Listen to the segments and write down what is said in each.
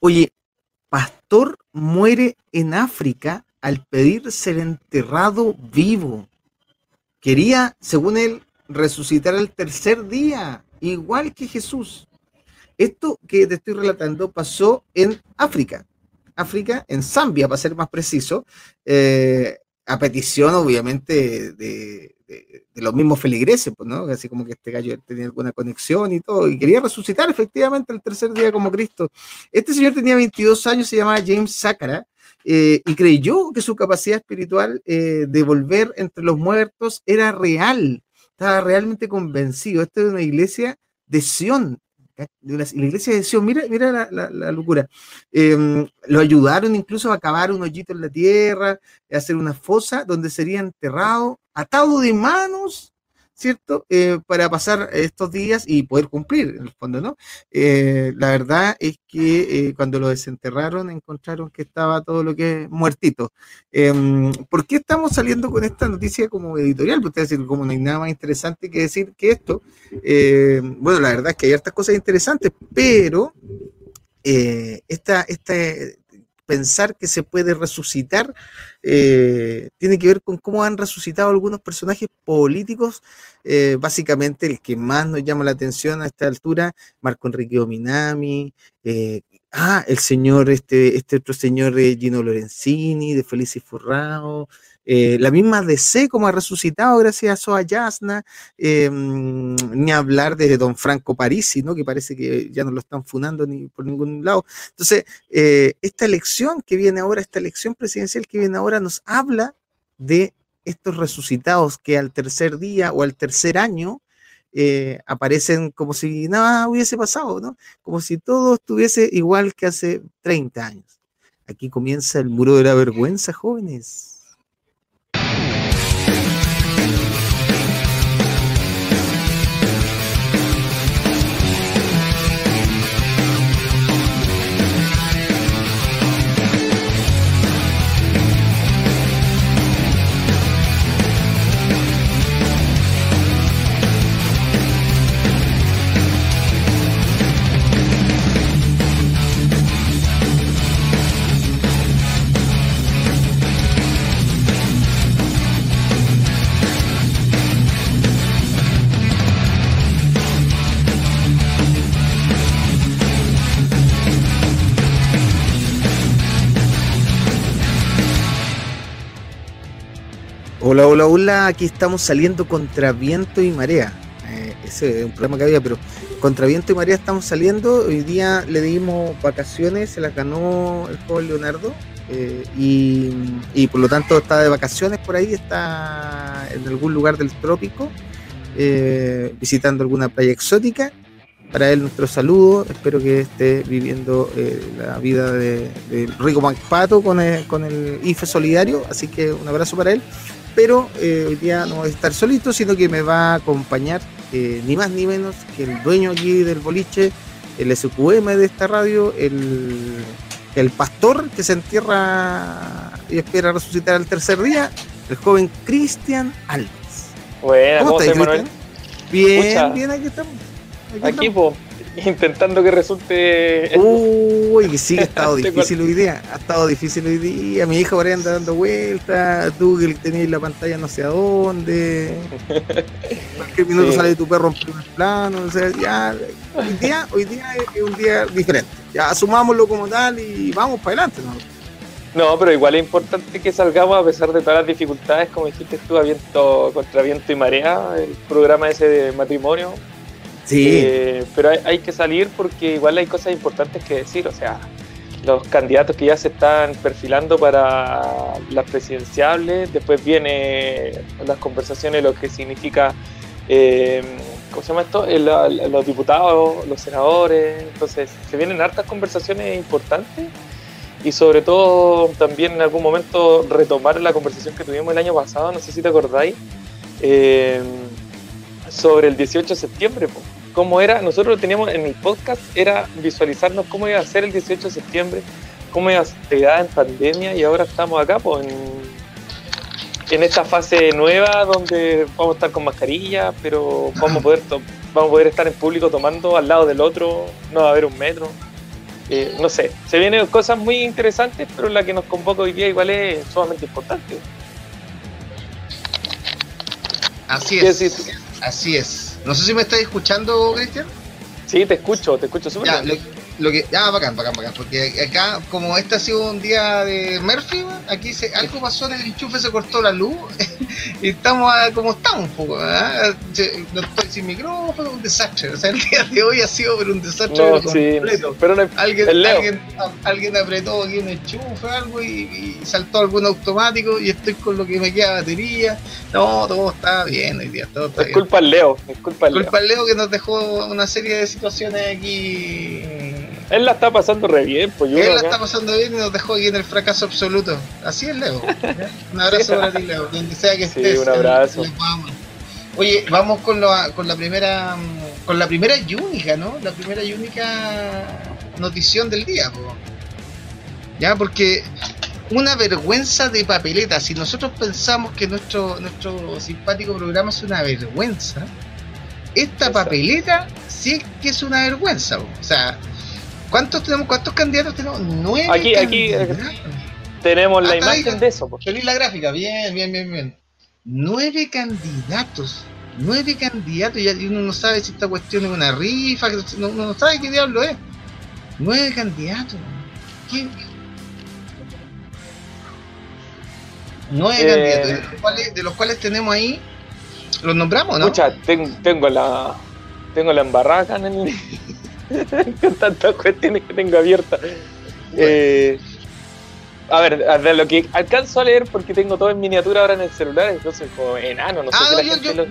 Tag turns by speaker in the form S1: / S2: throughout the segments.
S1: Oye, pastor muere en África al pedir ser enterrado vivo. Quería, según él, resucitar al tercer día, igual que Jesús. Esto que te estoy relatando pasó en África. África, en Zambia, para ser más preciso, eh, a petición, obviamente, de, los mismos feligreses, pues, ¿no? Así como que este gallo tenía alguna conexión y todo, y quería resucitar efectivamente el tercer día como Cristo. Este señor tenía 22 años, se llamaba James Sakara, eh, y creyó que su capacidad espiritual eh, de volver entre los muertos era real, estaba realmente convencido. Esta es una iglesia de Sion, la, iglesia de Sion, mira, mira la, locura. Em, lo ayudaron incluso a cavar un hoyito en la tierra, a hacer una fosa donde sería enterrado, atado de manos ¿cierto? Eh, para pasar estos días y poder cumplir, en el fondo, ¿no? Eh, la verdad es que eh, cuando lo desenterraron encontraron que estaba todo lo que es muertito. Em, ¿Por qué estamos saliendo con esta noticia como editorial? Porque decir, como no hay nada más interesante que decir que esto. bueno, la verdad es que hay hartas cosas interesantes, pero esta, esta pensar que se puede resucitar eh, tiene que ver con cómo han resucitado algunos personajes políticos, eh, básicamente el que más nos llama la atención a esta altura, Marco Enrique Ominami, eh, ah, el señor, este, este otro señor Gino Lorenzini, de Felicis Forrao, eh, la misma DC como ha resucitado gracias a Soa Yasna, em, ni hablar de Don Franco Parisi, ¿no? que parece que ya no lo están funando ni por ningún lado. Entonces, eh, esta elección que viene ahora, esta elección presidencial que viene ahora, nos habla de estos resucitados que al tercer día o al tercer año eh, aparecen como si nada hubiese pasado, ¿no? Como si todo estuviese igual que hace 30 años. Aquí comienza el muro de la vergüenza, jóvenes. Hola, hola, hola, aquí estamos saliendo contra viento y marea. Eh, ese es un problema que había, pero contra viento y marea estamos saliendo. Hoy día le dimos vacaciones, se las ganó el joven Leonardo eh, y, por lo tanto está de vacaciones por ahí, está en algún lugar del trópico, eh, visitando alguna playa exótica. Para él nuestro saludo, espero que esté viviendo la vida de, Rico Macpato con con el IFE Solidario, así que un abrazo para él pero eh, hoy día no voy a estar solito, sino que me va a acompañar eh, ni más ni menos que el dueño aquí del boliche, el SQM de esta radio, el, el pastor que se entierra y espera resucitar al tercer día, el joven Cristian Alves.
S2: ¿cómo, estás?
S1: Bien, bien, aquí estamos.
S2: Aquí, intentando que resulte.
S1: Uy, sí, ha estado difícil hoy día. Ha estado difícil hoy día. Mi hija por ahí anda dando vueltas. Tú que tenías la pantalla no sé a dónde. qué minuto sale tu perro en primer plano. O sea, ya. Hoy día, hoy día es un día diferente. Ya asumámoslo como tal y vamos para adelante.
S2: ¿no? No, pero igual es importante que salgamos a pesar de todas las dificultades, como dijiste tú, a viento, contra viento y marea, el programa ese de matrimonio,
S1: Sí.
S2: Eh, pero hay, que salir porque igual hay cosas importantes que decir. O sea, los candidatos que ya se están perfilando para las presidenciales, después viene las conversaciones, lo que significa, eh, ¿cómo se llama esto? los diputados, los senadores. Entonces, se vienen hartas conversaciones importantes y sobre todo también en algún momento retomar la conversación que tuvimos el año pasado, no sé si te acordáis, eh, sobre el 18 de septiembre cómo era, nosotros lo teníamos en el podcast, era visualizarnos cómo iba a ser el 18 de septiembre, cómo iba a ser en pandemia y ahora estamos acá pues, en, esta fase nueva donde vamos a estar con mascarilla, pero vamos a poder vamos a poder estar en público tomando al lado del otro, no va a haber un metro. eh, no sé, se vienen cosas muy interesantes, pero la que nos convoca hoy día igual es sumamente importante.
S1: Así es. Así es. No sé si me estáis escuchando, Cristian.
S2: Sí, te escucho, te escucho súper
S1: bien lo que ah bacán bacán bacán porque acá como este ha sido un día de Murphy aquí se, algo pasó en el enchufe se cortó la luz y estamos como estamos poco ¿eh? no estoy sin micrófono un desastre o sea el día de hoy ha sido pero un desastre
S2: no, completo. pero
S1: alguien, alguien, alguien apretó aquí un enchufe algo y, saltó algún automático y estoy con lo que me queda batería. No todo está bien hoy día todo está
S2: es culpa al Leo es culpa al
S1: Leo. culpa Leo que nos dejó una serie de situaciones aquí
S2: él la está pasando re bien, pues
S1: Él la está pasando bien y nos dejó aquí en el fracaso absoluto. Así es, Leo. Un abrazo para ti, Leo, donde sea que
S2: sí, Un abrazo.
S1: Oye, vamos con, con la primera con la primera y única, ¿no? La primera y única notición del día, Ya, porque una vergüenza de papeleta. Si nosotros pensamos que nuestro, nuestro simpático programa es una vergüenza, esta papeleta sí es que es una vergüenza. O sea, ¿Cuántos tenemos? ¿Cuántos candidatos tenemos? Nueve.
S2: Aquí, aquí tenemos la ah, imagen de eso.
S1: Feliz la gráfica, bien, bien, bien, bien. Nueve candidatos. Nueve candidatos, y uno no sabe si esta cuestión es una rifa, uno no sabe qué diablo es. Nueve candidatos. ¿Qué? Nueve eh, candidatos, de los, cuales, tenemos ahí, los nombramos, ¿no?
S2: Escucha, tengo, la tengo la embarrada en el, con tantas cuestiones que tengo abiertas. Eh, a ver, de lo que alcanzo a leer, porque tengo todo en miniatura ahora en el celular, entonces como enano, no sé
S1: ah, yo, yo,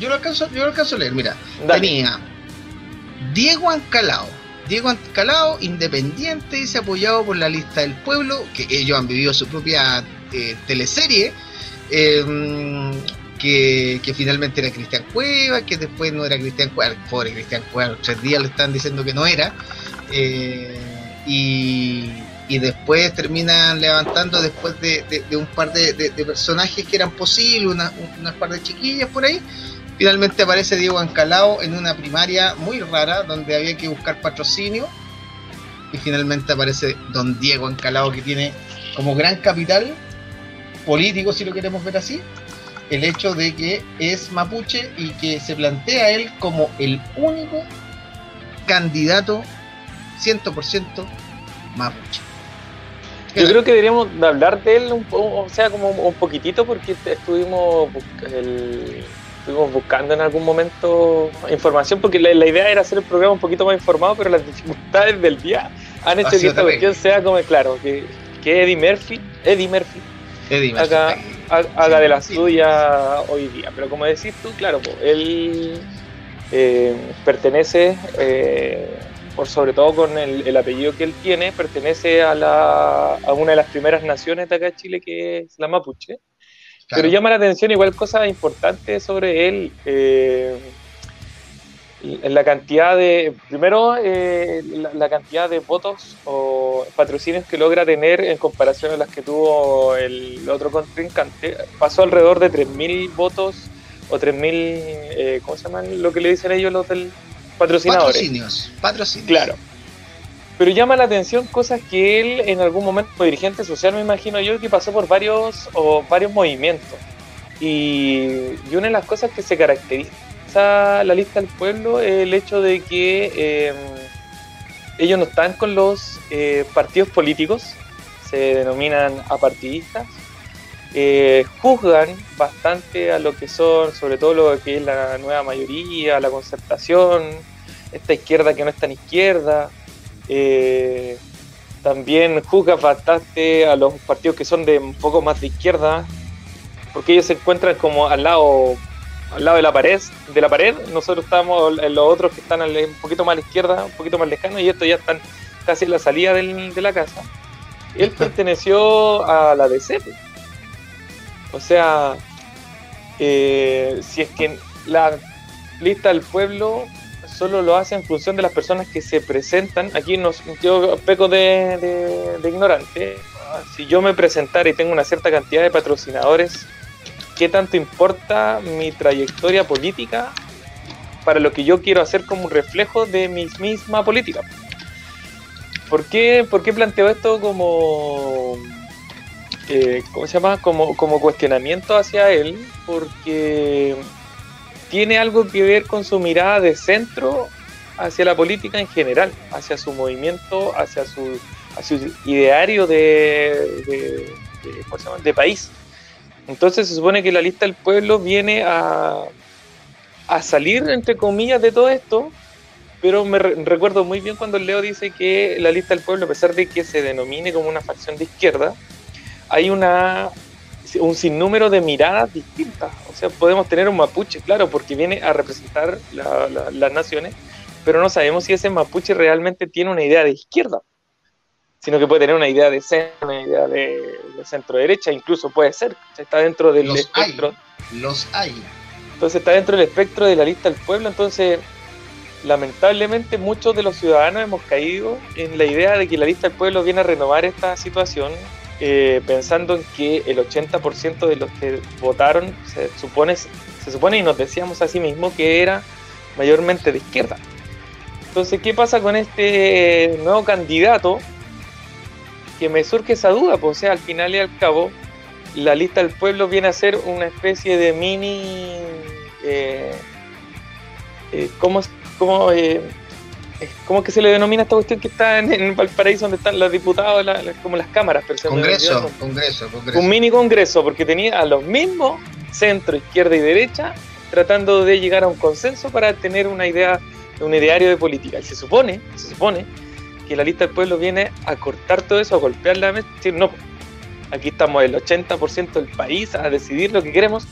S1: yo, lo alcanzo, yo lo alcanzo a leer, mira. Tenía Diego Ancalao. Diego Ancalao, independiente, dice apoyado por la lista del pueblo, que ellos han vivido su propia eh, teleserie. Eh, que, finalmente era Cristian Cueva, que después no era Cristian Cueva, pobre Cristian Cueva, tres días le están diciendo que no era, eh, y, después terminan levantando después de, un par de, personajes que eran posibles, una, unas par de chiquillas por ahí, finalmente aparece Diego Ancalao en una primaria muy rara donde había que buscar patrocinio, y finalmente aparece don Diego Ancalao que tiene como gran capital político, si lo queremos ver así, el hecho de que es mapuche y que se plantea él como el único candidato 100% mapuche.
S2: Yo creo que deberíamos hablar de él, un, o sea, como un poquitito, porque estuvimos, estuvimos buscando en algún momento información, porque la, idea era hacer el programa un poquito más informado, pero las dificultades del día han hecho que esta cuestión sea como, claro, que, que Eddie Murphy, Eddie Murphy,
S1: Eddie Murphy
S2: haga de la suya hoy día. Pero como decís tú, claro, él eh, pertenece, eh, por sobre todo con el, apellido que él tiene, pertenece a, la, a una de las primeras naciones de acá de Chile, que es la mapuche. Pero llama la atención igual cosas importantes sobre él. Eh, la cantidad de, primero, eh, la, cantidad de votos o patrocinios que logra tener en comparación a las que tuvo el otro contrincante, pasó alrededor de 3.000 votos o 3.000, eh, ¿cómo se llaman lo que le dicen ellos los del patrocinador?
S1: Patrocinios, patrocinios.
S2: Claro. Pero llama la atención cosas que él en algún momento, como dirigente social, me imagino yo, que pasó por varios, o varios movimientos. Y, y una de las cosas que se caracteriza la lista del pueblo el hecho de que em, ellos no están con los eh, partidos políticos, se denominan apartidistas, eh, juzgan bastante a lo que son, sobre todo lo que es la nueva mayoría, la concertación, esta izquierda que no es tan izquierda. Eh, también juzgan bastante a los partidos que son de un poco más de izquierda, porque ellos se encuentran como al lado al lado de la pared, de la pared, nosotros estamos en los otros que están un poquito más a la izquierda, un poquito más lejanos, y estos ya están casi en la salida de la casa. Él perteneció a la DC. O sea, eh, si es que la lista del pueblo solo lo hace en función de las personas que se presentan, aquí nos, yo peco de ignorante, si yo me presentara y tengo una cierta cantidad de patrocinadores qué tanto importa mi trayectoria política para lo que yo quiero hacer como un reflejo de mi misma política. ¿Por qué, ¿Por qué planteo esto como, eh, ¿cómo se llama? Como, como cuestionamiento hacia él? Porque tiene algo que ver con su mirada de centro hacia la política en general, hacia su movimiento, hacia su, su ideario de, de, de, país. Entonces se supone que la lista del pueblo viene a, a salir, entre comillas, de todo esto, pero me recuerdo muy bien cuando Leo dice que la lista del pueblo, a pesar de que se denomine como una facción de izquierda, hay una un sinnúmero de miradas distintas. O sea, podemos tener un mapuche, claro, porque viene a representar las naciones, pero no sabemos si ese mapuche realmente tiene una idea de izquierda, sino que puede tener una idea de centro, una idea de, centro derecha, incluso puede ser, está dentro del
S1: los
S2: espectro.
S1: Hay, los hay.
S2: Entonces está dentro del espectro de la lista del pueblo, entonces lamentablemente muchos de los ciudadanos hemos caído en la idea de que la lista del pueblo viene a renovar esta situación eh, pensando en que el 80% de los que votaron se supone, se supone y nos decíamos a sí mismo que era mayormente de izquierda. Entonces, ¿qué pasa con este nuevo candidato? Que me surge esa duda, pues, o sea, al final y al cabo, la lista del pueblo viene a ser una especie de mini... Eh, eh, ¿Cómo, cómo eh, ¿Cómo que se le denomina esta cuestión que está en, Valparaíso donde están los diputados, como las cámaras?
S1: congreso, congreso, congreso.
S2: Un mini congreso, porque tenía a los mismos, centro, izquierda y derecha, tratando de llegar a un consenso para tener una idea, un ideario de política. Y se supone, se supone que la lista del pueblo viene a cortar todo eso, a golpear la mesa, decir, no, aquí estamos el 80% del país a decidir lo que queremos.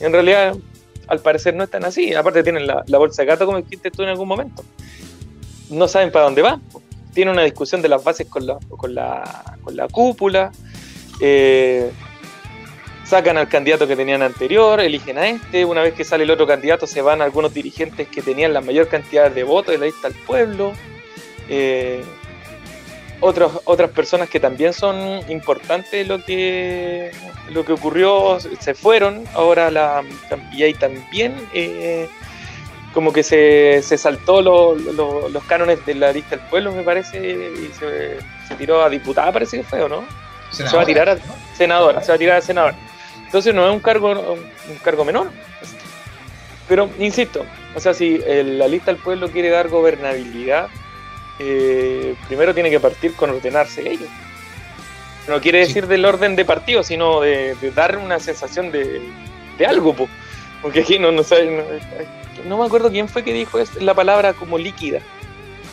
S2: en realidad, al parecer no es tan así. Aparte tienen la, bolsa de gato como dijiste tú en algún momento no saben para dónde va. Tiene una discusión de las bases con la, con la, con la cúpula. Eh, sacan al candidato que tenían anterior, eligen a este. Una vez que sale el otro candidato, se van algunos dirigentes que tenían la mayor cantidad de votos de la lista al pueblo. Eh, otras personas que también son importantes lo que lo que ocurrió se fueron ahora la y hay también eh, como que se, se saltó los cánones de la lista del pueblo, me parece, y se, tiró a diputada, parece que fue, ¿o no? se va a tirar a senadora, se va a tirar a senadora. Entonces no es un cargo, un cargo menor. Pero, insisto, o sea, si la lista del pueblo quiere dar gobernabilidad, eh, primero tiene que partir con ordenarse ellos. No quiere decir del orden de partido, sino de, dar una sensación de, de algo, porque aquí no, no, sabe, no me acuerdo quién fue que dijo la palabra como líquida.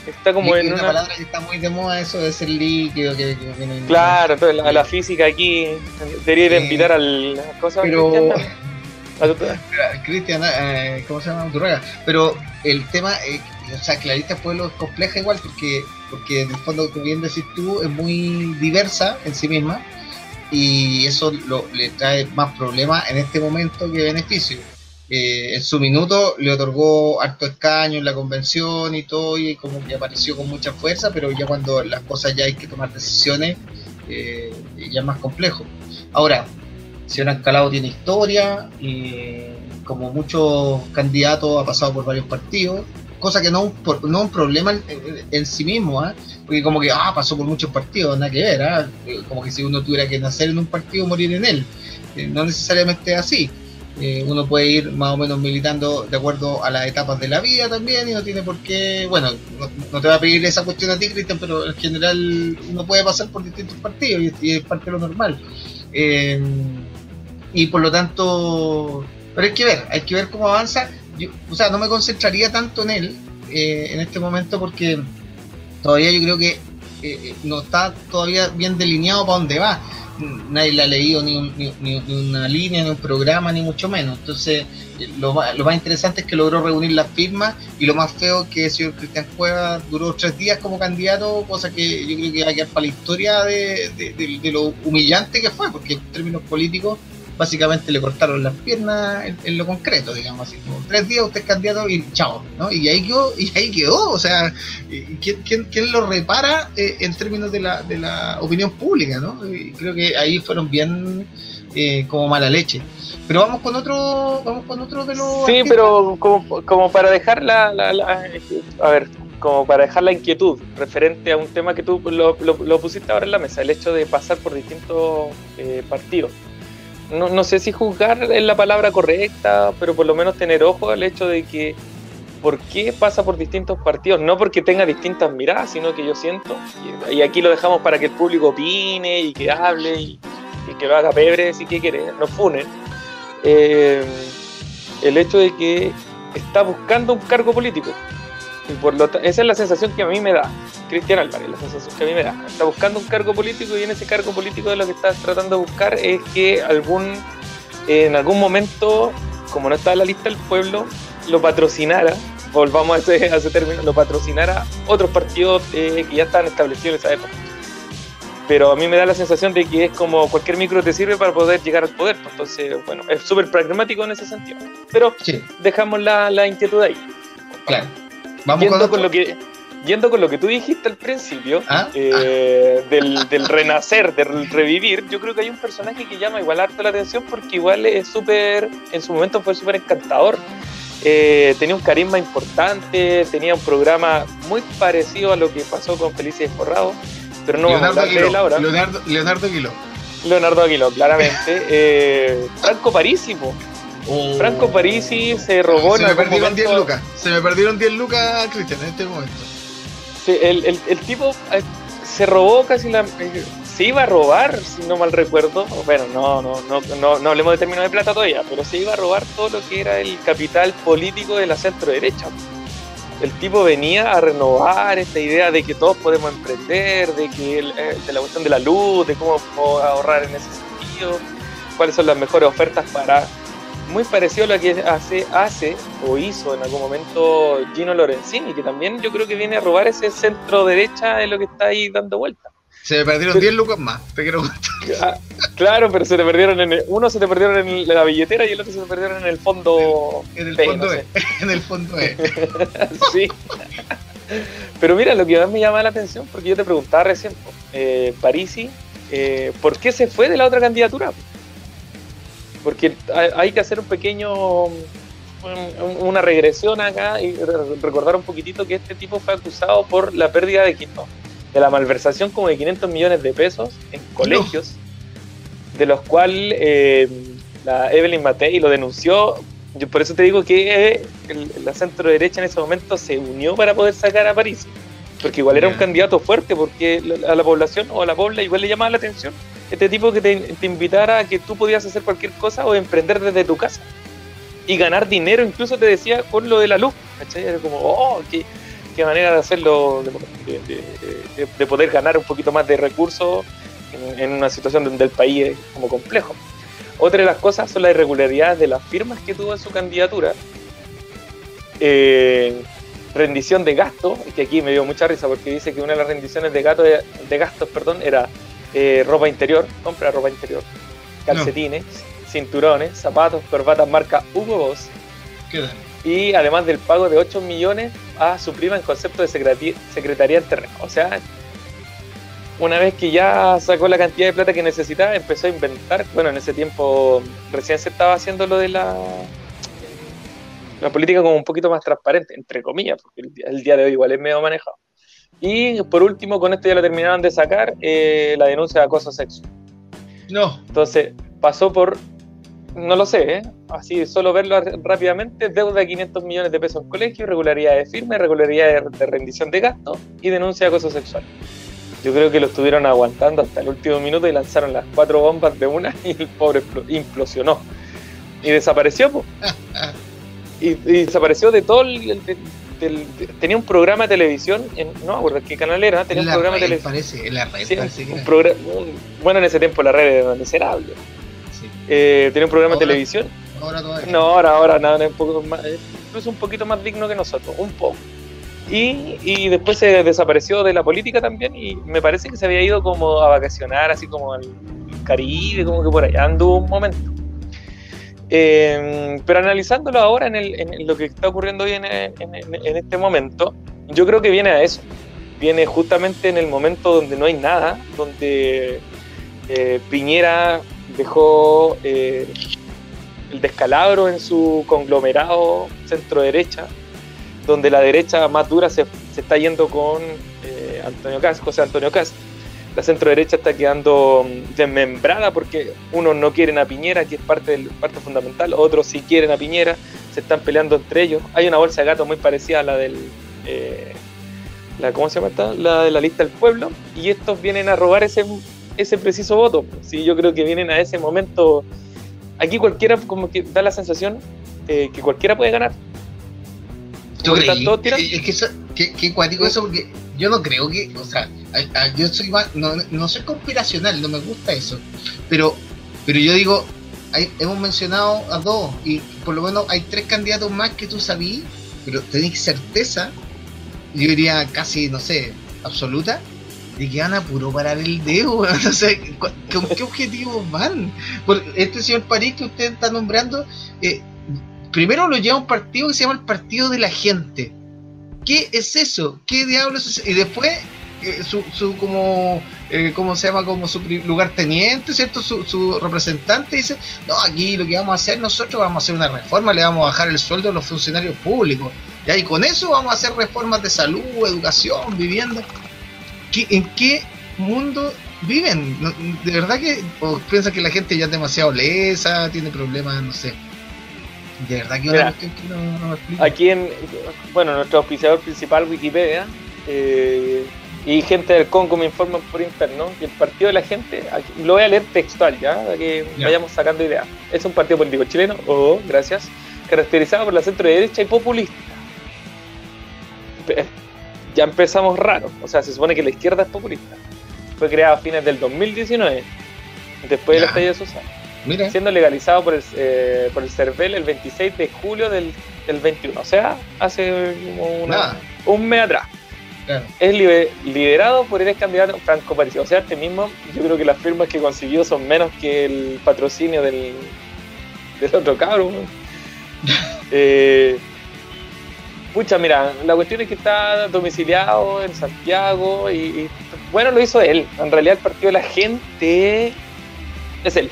S2: Está como en una,
S1: palabra que está muy de moda eso de ser líquido. Que,
S2: claro, entonces la, física aquí debería de invitar al cosa
S1: pero, Cristian, eh, ¿cómo se llama? Pero el tema, eh, o sea, Clarita Pueblo es compleja igual porque, porque en el fondo, como bien decís tú, es muy diversa en sí misma y eso lo, le trae más problemas en este momento que beneficio eh, en su minuto le otorgó harto escaño en la convención y todo, y como que apareció con mucha fuerza, pero ya cuando las cosas ya hay que tomar decisiones, eh, ya es más complejo. Ahora, Señor Calado tiene historia, y como muchos candidatos ha pasado por varios partidos, cosa que no, no es un problema en, sí mismo, ¿ah? porque como que ah, pasó por muchos partidos, nada que ver, ¿ah? como que si uno tuviera que nacer en un partido, morir en él. Eh, no necesariamente así. Eh, uno puede ir más o menos militando de acuerdo a las etapas de la vida también y no tiene por qué, bueno, no, te va a pedir esa cuestión a ti, Cristian, pero en general uno puede pasar por distintos partidos y, es parte de lo normal. Eh, y por lo tanto, pero hay que ver, hay que ver cómo avanza. O sea, no me concentraría tanto en él eh, en este momento porque todavía yo creo que no está todavía bien delineado para dónde va nadie le ha leído ni, ni, una línea, ni un programa, ni mucho menos. Entonces, lo lo más interesante es que logró reunir las firmas y lo más feo que el señor Cristian Cueva duró tres días como candidato, cosa que yo creo que va a quedar para la historia de, de lo humillante que fue, porque en términos políticos básicamente le cortaron las piernas en, lo concreto, digamos así, como tres días usted es candidato y chao, ¿no? Y ahí quedó, y ahí quedó, o sea, ¿quién, quién, quién lo repara eh, en términos de la, de la opinión pública, ¿no? Y creo que ahí fueron bien eh, como mala leche. Pero vamos con otro, vamos con otro de los...
S2: Sí, pero como, como para dejar la, la, a ver, como para dejar la inquietud referente a un tema que tú lo, pusiste ahora en la mesa, el hecho de pasar por distintos eh, partidos. No, no, sé si juzgar es la palabra correcta, pero por lo menos tener ojo al hecho de que por qué pasa por distintos partidos, no porque tenga distintas miradas, sino que yo siento, y, aquí lo dejamos para que el público opine y que hable y, que lo haga pebre si que quiere, no funen, eh, el hecho de que está buscando un cargo político. Y por lo esa es la sensación que a mí me da, Cristian Álvarez, la sensación que a mí me da. Está buscando un cargo político y en ese cargo político de lo que está tratando de buscar es que algún, en algún momento, como no está en la lista del pueblo, lo patrocinara, volvamos a ese, a ese término, lo patrocinara otros partidos eh, que ya están establecidos en esa época. Pero a mí me da la sensación de que es como cualquier micro te sirve para poder llegar al poder. Pues, entonces, bueno, es súper pragmático en ese sentido. Pero dejamos la, la, inquietud ahí.
S3: Claro.
S2: Vamos yendo con, lo que yendo con lo que tú dijiste al principio, ¿Ah? Eh, Del, del, renacer, del revivir, yo creo que hay un personaje que llama igual harto la atención porque igual es súper, en su momento fue súper encantador. Eh, tenía un carisma importante, tenía un programa muy parecido a lo que pasó con Felices Forrado, pero no
S3: Leonardo vamos a hablar de él ahora. Leonardo, Leonardo Aguiló.
S2: Leonardo Aguiló, claramente. Eh, Franco Parísimo. Oh. Franco Parisi se robó
S3: se me perdieron 10 lucas. Se me perdieron 10 lucas, Cristian, en este momento.
S2: Sí, el, el, el tipo eh, se robó casi la se iba a robar, si no mal recuerdo, bueno, no, no, no, no, no hablemos de términos de plata todavía, pero se iba a robar todo lo que era el capital político de la centro derecha. El tipo venía a renovar esta idea de que todos podemos emprender, de que eh, de la cuestión de la luz, de cómo ahorrar en ese sentido, cuáles son las mejores ofertas para muy parecido a lo que hace, hace o hizo en algún momento Gino Lorenzini, que también yo creo que viene a robar ese centro derecha de lo que está ahí dando vueltas.
S3: Se me perdieron 10 lucas más, te quiero contar.
S2: Ah, claro, pero se te perdieron en uno se te perdieron en la billetera y el otro se te perdieron en el fondo.
S3: En el, fondo E. En el fondo E.
S2: sí. Pero mira, lo que más me llama la atención, porque yo te preguntaba recién, eh, Parisi, eh, ¿por qué se fue de la otra candidatura? Porque hay que hacer un pequeño una regresión acá y recordar un poquitito que este tipo fue acusado por la pérdida de Quito de la malversación como de 500 millones de pesos en colegios, de los cuales eh, la Evelyn Matei lo denunció. Yo por eso te digo que la centro derecha en ese momento se unió para poder sacar a París, porque igual era un candidato fuerte, porque a la población o a la pobla igual le llamaba la atención este tipo que te, invitara a que tú podías hacer cualquier cosa o emprender desde tu casa y ganar dinero, incluso te decía con lo de la luz. Era como, oh, qué manera de hacerlo, de, poder ganar un poquito más de recursos en, una situación donde el país es como complejo. Otra de las cosas son las irregularidades de las firmas que tuvo en su candidatura. Eh, rendición de gastos, que aquí me dio mucha risa porque dice que una de las rendiciones de, gato, de gastos perdón, era eh, ropa interior, compra ropa interior, calcetines, cinturones, zapatos, corbatas marca Hugo Boss. ¿Qué y además del pago de 8 millones a su prima en concepto de secretaría en terreno. O sea, una vez que ya sacó la cantidad de plata que necesitaba, empezó a inventar. Bueno, en ese tiempo recién se estaba haciendo lo de la, la política como un poquito más transparente, entre comillas, porque el, día de hoy igual es medio manejado. Y por último, con esto ya lo terminaban de sacar, eh, la denuncia de acoso sexual.
S3: No.
S2: Entonces, pasó por no lo sé, ¿eh? así solo verlo rápidamente, deuda de 500 millones de pesos en colegio, irregularidades de firme, irregularidades de, rendición de gasto y denuncia de acoso sexual. Yo creo que lo estuvieron aguantando hasta el último minuto y lanzaron las cuatro bombas de una y el pobre implosionó. Y desapareció, y, desapareció de todo el, tenía un programa de televisión, en, no me acuerdo qué canal era, tenía un programa de televisión.
S3: Parece, en la red, parece
S2: bueno, en ese tiempo la red era miserable. Eh, tenía un programa de televisión.
S3: Ahora todavía.
S2: No, ahora, ahora nada, un poco más, incluso un poquito más digno que nosotros, un poco. Y, y, después se desapareció de la política también y me parece que se había ido como a vacacionar, así como al Caribe, como que por allá anduvo un momento. Eh, pero analizándolo ahora en, el, lo que está ocurriendo hoy en, este momento, yo creo que viene a eso. Viene justamente en el momento donde no hay nada, donde eh, Piñera dejó eh, el descalabro en su conglomerado centro derecha, donde la derecha más dura se, está yendo con eh, Antonio Cas, José Antonio Cas. La centro derecha está quedando mm, desmembrada porque unos no quieren a Piñera, que es parte, del, parte fundamental, otros sí quieren a Piñera, se están peleando entre ellos. Hay una bolsa de gato muy parecida a la del... Eh, la, ¿Cómo se llama esta? La de la lista del pueblo. Y estos vienen a robar ese, ese preciso voto. Sí, yo creo que vienen a ese momento. Aquí cualquiera como que da la sensación eh, que cualquiera puede ganar.
S1: ¿Tú crees? Es que, eso, que, que cuático eso porque yo no creo que, o sea, yo soy no, no soy conspiracional, no me gusta eso, pero, pero yo digo, hemos mencionado a dos y por lo menos hay tres candidatos más que tú sabías, pero tenéis certeza, yo diría casi, no sé, absoluta, de que van a puro parar el dedo, no sé, ¿con qué objetivos van? Por este señor París que usted está nombrando, eh, primero lo lleva un partido que se llama el Partido de la Gente. ¿Qué es eso? ¿Qué diablos es eso? Y después eh, su, su, como eh, ¿cómo se llama? como su lugar teniente, ¿cierto? Su, su, representante dice, no, aquí lo que vamos a hacer nosotros, vamos a hacer una reforma, le vamos a bajar el sueldo a los funcionarios públicos. Y con eso vamos a hacer reformas de salud, educación, vivienda. ¿En qué mundo viven? ¿De verdad que o piensan que la gente ya es demasiado lesa, tiene problemas, no sé? De verdad que una que
S2: no, Aquí en, bueno, nuestro auspiciador principal, Wikipedia, eh, y gente del Congo me informan por interno que el partido de la gente, lo voy a leer textual ya, para que vayamos sacando ideas. Es un partido político chileno, oh, gracias, caracterizado por la centro derecha y populista. Ya empezamos raro, o sea, se supone que la izquierda es populista. Fue creada a fines del 2019, después de la estallido social siendo legalizado por el, eh, por el CERVEL el 26 de julio del, 21, o sea, hace un mes atrás. Es liderado por el ex candidato Franco Parisi. O sea, este mismo, yo creo que las firmas que consiguió son menos que el patrocinio del, del otro cabrón. eh, pucha, mira, la cuestión es que está domiciliado en Santiago y, y, bueno, lo hizo él. En realidad el partido de la gente es él.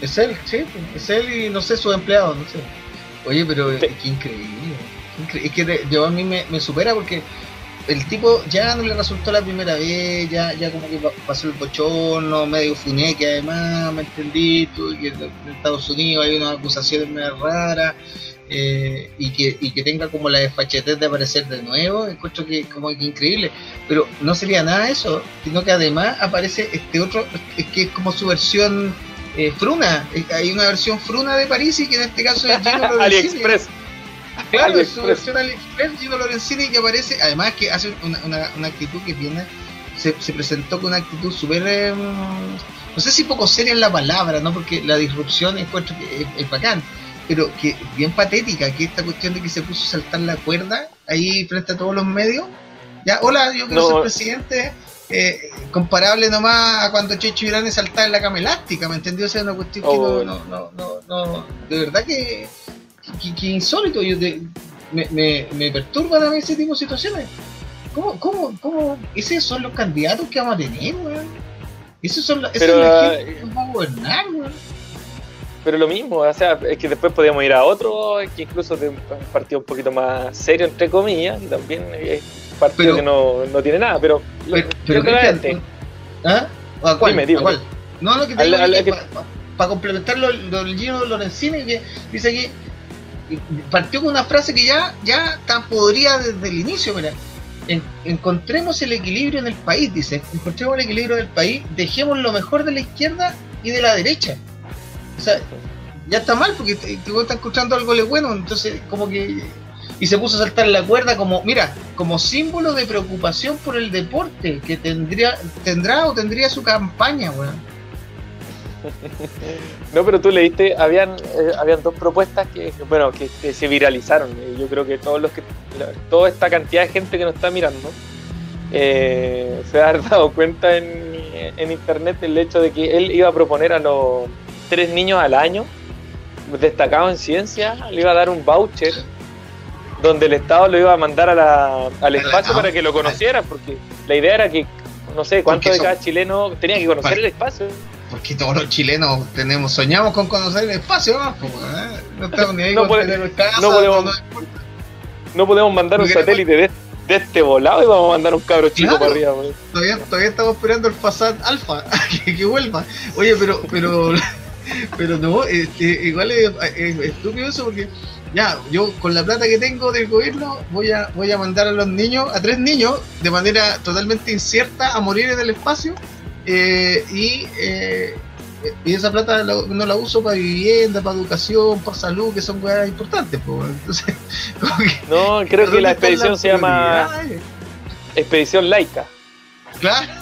S1: Es él, sí, es él y no sé, su empleado, no sé. Oye, pero qué increíble. Es que yo a mí me, supera porque el tipo ya no le resultó la primera vez, ya, ya como que pasó el bochorno, medio funeque además, me entendí, que en Estados Unidos hay unas acusaciones muy raras, eh, y, que, y que tenga como la desfachetez de aparecer de nuevo, encuentro que como que increíble, pero no sería nada eso, sino que además aparece este otro, es que es como su versión eh, Fruna. Hay una versión Fruna de París y que en este caso es Gino. AliExpress. Claro, es su versión AliExpress, Gino Lorenzini, que aparece, además que hace una, una, actitud que viene, se, se, presentó con una actitud súper, em, no sé si poco seria en la palabra, ¿no? Porque la disrupción encuentro que es, bacán, pero que bien patética, que esta cuestión de que se puso a saltar la cuerda ahí frente a todos los medios. Ya, hola, yo quiero ser presidente eh, comparable nomás a cuando Checho Irán saltaba en la cama elástica, ¿me entendió? O sea, una cuestión que no, no, no, no, de verdad que, que, insólito, yo me, me, me perturban a ese tipo de situaciones. ¿Cómo, cómo, cómo? Esos son los candidatos que vamos a tener, weón. Esos son, pero, es la gente que va a gobernar, weón.
S2: Pero lo mismo, o sea, es que después podríamos ir a otro, que incluso de un partido un poquito más serio, entre comillas, y también partido que no, no, tiene nada, pero.
S1: pero, ¿Ah? ¿A cuál? ¿A cuál? No, no, que te para complementar lo, del Gino Lorenzini, que dice que partió con una frase que ya, ya tan podría desde el inicio, mira. encontremos el equilibrio en el país, dice. Encontremos el equilibrio del país, dejemos lo mejor de la izquierda y de la derecha. O sea, ya está mal porque te, te estás escuchando algo de bueno, entonces como que y se puso a saltar la cuerda como, mira, como símbolo de preocupación por el deporte que tendría, tendrá o tendría su campaña, weón.
S2: No, pero tú leíste, habían, eh, habían dos propuestas que, bueno, que, se viralizaron. Yo creo que todos los que, toda esta cantidad de gente que nos está mirando, eh, se ha dado cuenta en, en internet el hecho de que él iba a proponer a los tres niños al año destacados en ciencia, le iba a dar un voucher donde el Estado lo iba a mandar a la, al espacio para que lo conocieran, porque la idea era que, no sé, cuánto de cada chileno tenía que conocer el espacio.
S1: Porque todos los chilenos tenemos, soñamos con conocer el espacio, ¿no?
S2: no, podemos, no podemos mandar un satélite de de este volado y vamos a mandar un cabro chico para arriba,
S1: Todavía, todavía estamos esperando el Passat Alfa que, vuelva. Oye, pero, pero, pero no, este, igual es, estúpido eso porque ya, yo con la plata que tengo del gobierno voy a, voy a mandar a los niños, a tres niños, de manera totalmente incierta a morir en el espacio eh, y eh, y esa plata no la uso para vivienda, para educación, para salud, que son cosas importantes. Entonces,
S2: no, creo que la expedición se llama Expedición Laica.
S1: Claro.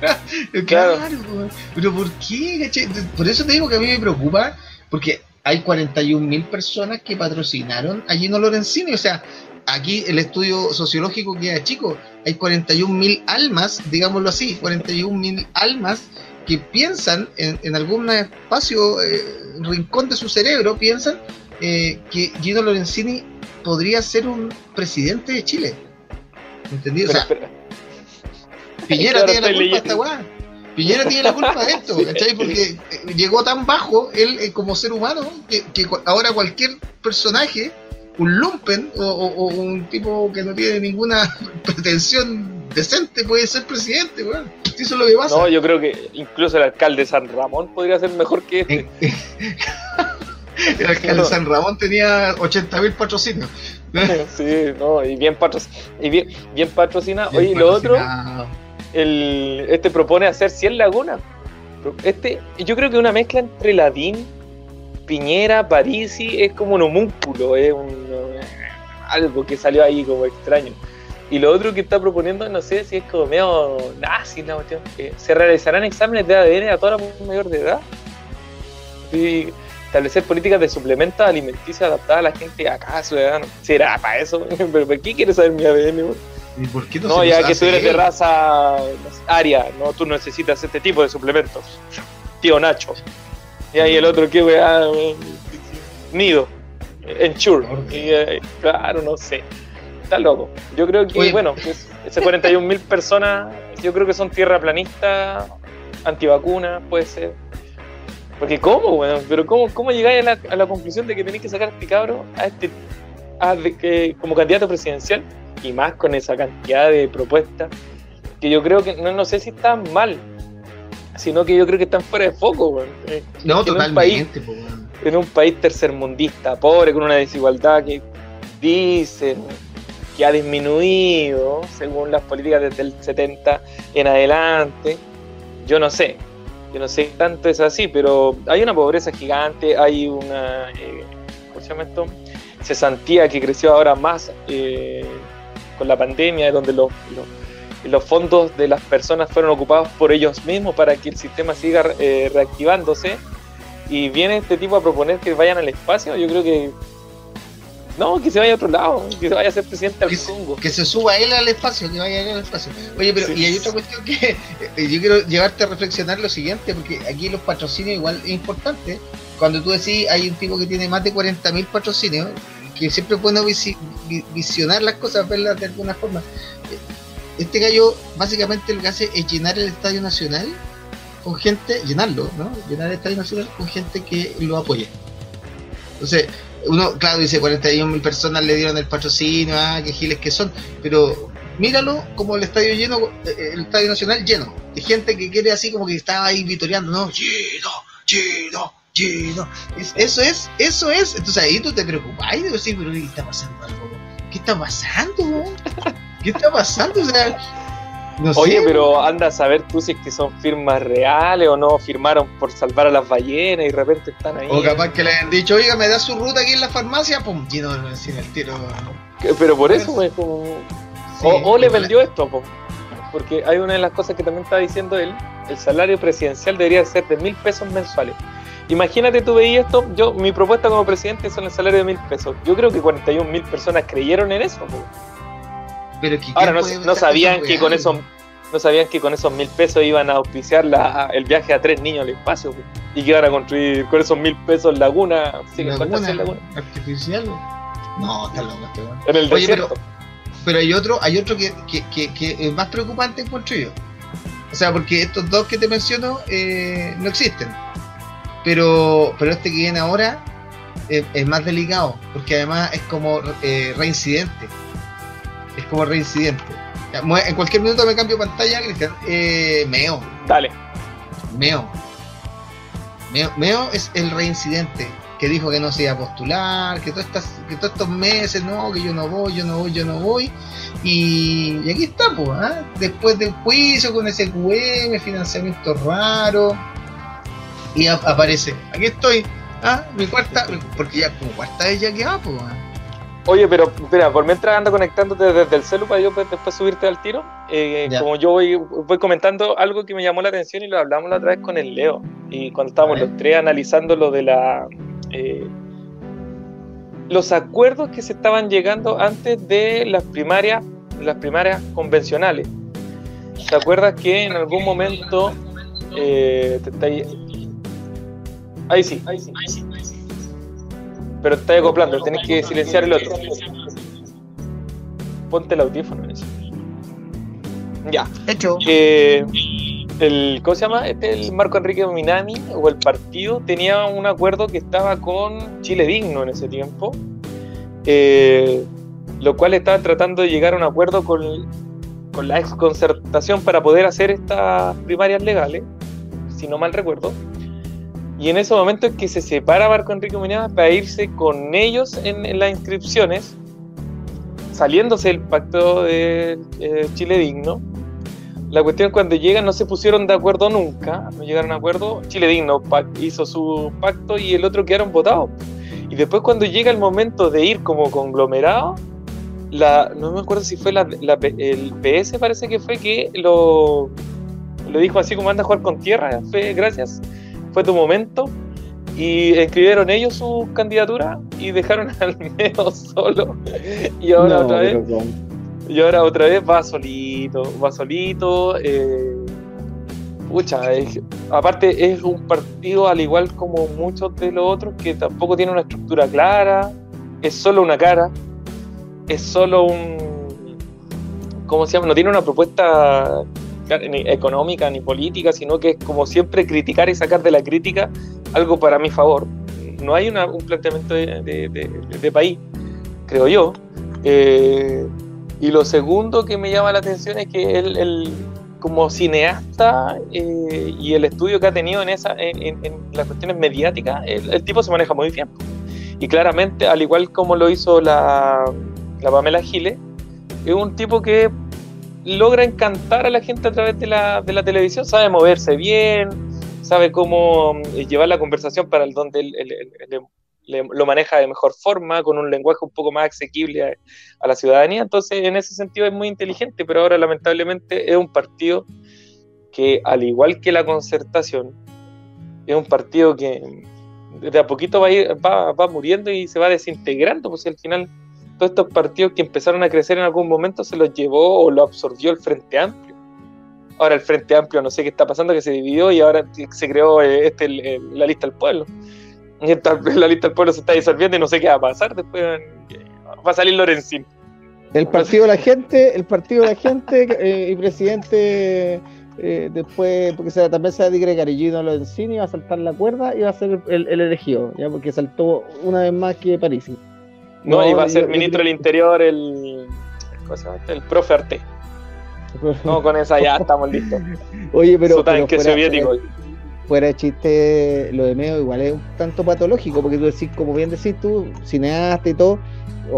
S1: Claro, pero ¿por qué? Por eso te digo que a mí me preocupa, porque hay 41 mil personas que patrocinaron a Gino Lorenzini, o sea, aquí el estudio sociológico queda chico, hay 41 mil almas, digámoslo así, 41 mil almas que piensan en, algún espacio, eh, rincón de su cerebro, piensan eh, que Gino Lorenzini podría ser un presidente de Chile. ¿Entendido? O sea, Piñera tiene la culpa de esta weá. Piñera tiene la culpa de esto, ¿cachai? Porque eh, llegó tan bajo él como ser humano que, ahora cualquier personaje, un lumpen o, un tipo que no tiene ninguna pretensión decente puede ser presidente, weón.
S2: No, yo creo que incluso el alcalde de San Ramón podría ser mejor que este.
S1: el alcalde de San Ramón tenía 80.000 patrocinios.
S2: sí, no, y bien, y bien, bien patrocinado. Oye, lo otro, el, este propone hacer 100 lagunas. Este, yo creo que una mezcla entre Ladín, Piñera, Parisi, es como un homúnculo, es un, algo que salió ahí como extraño. Y lo otro que está proponiendo, no sé si es como medio nazi la cuestión, se realizarán exámenes de ADN a toda la mayor de edad. Y establecer políticas de suplementos alimenticios adaptadas a la gente acá, ciudadano. ¿Será para eso? ¿Pero por qué quieres saber mi ADN?
S1: ¿Y por qué
S2: no, no ya que tú eres de raza aria, no, tú necesitas este tipo de suplementos. Tío Nacho. Y ahí el otro que weá, nido, ensure. Y, eh, claro, no sé está loco. Yo creo que, bueno, ese 41 mil personas, yo creo que son tierra planista, antivacuna, puede ser. Porque ¿cómo, bueno? Pero ¿cómo, cómo llegáis a la, a la conclusión de que tenéis que sacar a este cabro a este, a que, como candidato presidencial? Y más con esa cantidad de propuestas, que yo creo que, no, no sé si están mal, sino que yo creo que están fuera de foco,
S1: eh, No, totalmente. En un, país,
S2: en un país tercermundista, pobre, con una desigualdad que dicen que ha disminuido según las políticas desde el 70 en adelante. Yo no sé, yo no sé tanto es así, pero hay una pobreza gigante, hay una, eh, ¿cómo se llama esto? Cesantía que creció ahora más eh, con la pandemia, donde los, los, fondos de las personas fueron ocupados por ellos mismos para que el sistema siga eh, reactivándose. Y viene este tipo a proponer que vayan al espacio, yo creo que no, que se vaya a otro lado, que se vaya a ser presidente
S1: al Congo. Que se suba él al espacio, que vaya él al espacio. Oye, pero y hay otra cuestión que eh, yo quiero llevarte a reflexionar lo siguiente, porque aquí los patrocinios igual es importante. Cuando tú decís, hay un tipo que tiene más de 40.000 patrocinios, que siempre puede visionar las cosas, verlas de alguna forma. Este gallo, básicamente lo que hace es llenar el Estadio Nacional con gente, llenarlo, ¿no? Llenar el Estadio Nacional con gente que lo apoye. Entonces, uno, claro, dice 41 mil personas le dieron el patrocinio, ah, qué giles que son, pero míralo como el estadio lleno, eh, el estadio nacional lleno, de gente que quiere así como que estaba ahí vitoreando, no, lleno, lleno, lleno. eso es, eso es. Entonces ahí tú te preocupas y sí, pero ¿qué está pasando algo? ¿Qué está pasando? ¿Qué está pasando? O sea,
S2: Oye, pero anda a saber tú si es que son firmas reales o no firmaron por salvar a las ballenas y de repente están ahí.
S1: O capaz que le han dicho, oiga, me da su ruta aquí en la farmacia, pum, lleno sin el tiro.
S2: Pero por eso, es como. o, le vendió esto, porque hay una de las cosas que también estaba diciendo él: el salario presidencial debería ser de mil pesos mensuales. Imagínate tú veías esto, yo, mi propuesta como presidente son el salario de mil pesos. Yo creo que 41 mil personas creyeron en eso. Ahora no, sabían que con esos no sabían que con esos mil pesos iban a auspiciar la, el viaje a tres niños al espacio y que iban a construir con esos mil pesos laguna,
S1: sí, laguna, laguna? artificial. No, está loco
S2: este En el Oye,
S1: pero, pero, hay otro, hay otro que, que, que, es más preocupante encuentro yo. O sea, porque estos dos que te menciono eh, no existen. Pero, pero este que viene ahora es, más delicado, porque además es como eh, reincidente es
S3: como reincidente. En cualquier minuto me cambio pantalla, Cristian. Eh, Meo.
S2: Dale.
S3: Meo. Meo. Meo es el reincidente que dijo que no se iba a postular, que, estas, que todos estos meses, no, que yo no voy, yo no voy, yo no voy. Y, aquí está, pues, después del juicio con ese QM, financiamiento raro, y aparece, aquí estoy, ¿ah? mi cuarta, porque ya como cuarta vez ya que va, pues.
S2: Oye, pero mira, por mientras anda conectándote desde el celu para yo después subirte al tiro, eh, como yo voy, voy comentando algo que me llamó la atención y lo hablamos la otra vez con el Leo, y cuando estábamos los tres analizando lo de la eh, los acuerdos que se estaban llegando antes de las primarias, las primarias convencionales. ¿Te acuerdas que en algún momento eh, ahí, sí, ahí sí, pero está acoplando, tenés que silenciar el otro. Ponte el audífono en eso. Ya.
S3: Hecho.
S2: Eh, el, ¿cómo se llama? Este, el Marco Enrique Minami o el partido tenía un acuerdo que estaba con Chile Digno en ese tiempo, eh, lo cual estaba tratando de llegar a un acuerdo con, con la exconcertación para poder hacer estas primarias legales, si no mal recuerdo. Y en ese momento es que se separa Marco Enrique Minami para irse con ellos en, las inscripciones, saliéndose del pacto de eh, Chile Digno la cuestión cuando llegan no se pusieron de acuerdo nunca, no llegaron a acuerdo. Chile Digno hizo su pacto y el otro quedaron votados. Y después cuando llega el momento de ir como conglomerado, no me acuerdo si fue el PS parece que fue que lo, lo dijo así como anda a jugar con tierra, fue, gracias, fue tu momento. Y escribieron ellos su candidatura y dejaron al medio solo. Y ahora otra vez... Y ahora otra vez va solito, va solito. Eh, pucha, aparte es un partido al igual como muchos de los otros que tampoco tiene una estructura clara, es solo una cara, es solo un... ¿Cómo se llama? No tiene una propuesta ni económica ni política, sino que es como siempre criticar y sacar de la crítica algo para mi favor. No hay un planteamiento de, país, creo yo. Eh, y lo segundo que me llama la atención es que él, como cineasta eh, y el estudio que ha tenido en, esa, en, las cuestiones mediáticas, el, tipo se maneja muy bien. Y claramente, al igual como lo hizo la, la Pamela Giles, es un tipo que logra encantar a la gente a través de la, de la televisión, sabe moverse bien, sabe cómo eh, llevar la conversación para el donde el, lo maneja de mejor forma, con un lenguaje un poco más asequible a, la ciudadanía. Entonces, en ese sentido es muy inteligente, pero ahora lamentablemente es un partido que, al igual que la concertación, es un partido que de a poquito va, va, va muriendo y se va desintegrando, pues al final todos estos partidos que empezaron a crecer en algún momento se los llevó o lo absorbió el Frente Amplio. Ahora el Frente Amplio no sé qué está pasando, que se dividió y ahora se creó eh, este, la lista del pueblo la lista del pueblo se está disolviendo y no sé qué va a pasar. Después va a salir Lorenzín.
S1: El partido de la gente, el partido de la gente eh, y presidente eh, después, porque se, también se va a digregar y Lorenzín y va a saltar la cuerda y va a ser el, elegido, ya porque saltó una vez más que París.
S2: No, va a ser ministro del Interior el, el profe Arte. No, con esa ya estamos listos.
S1: Oye, pero.
S2: Su tanque soviético
S1: fuera de chiste, lo de Meo igual es un tanto patológico, porque tú decís, como bien decís tú, cineasta y todo,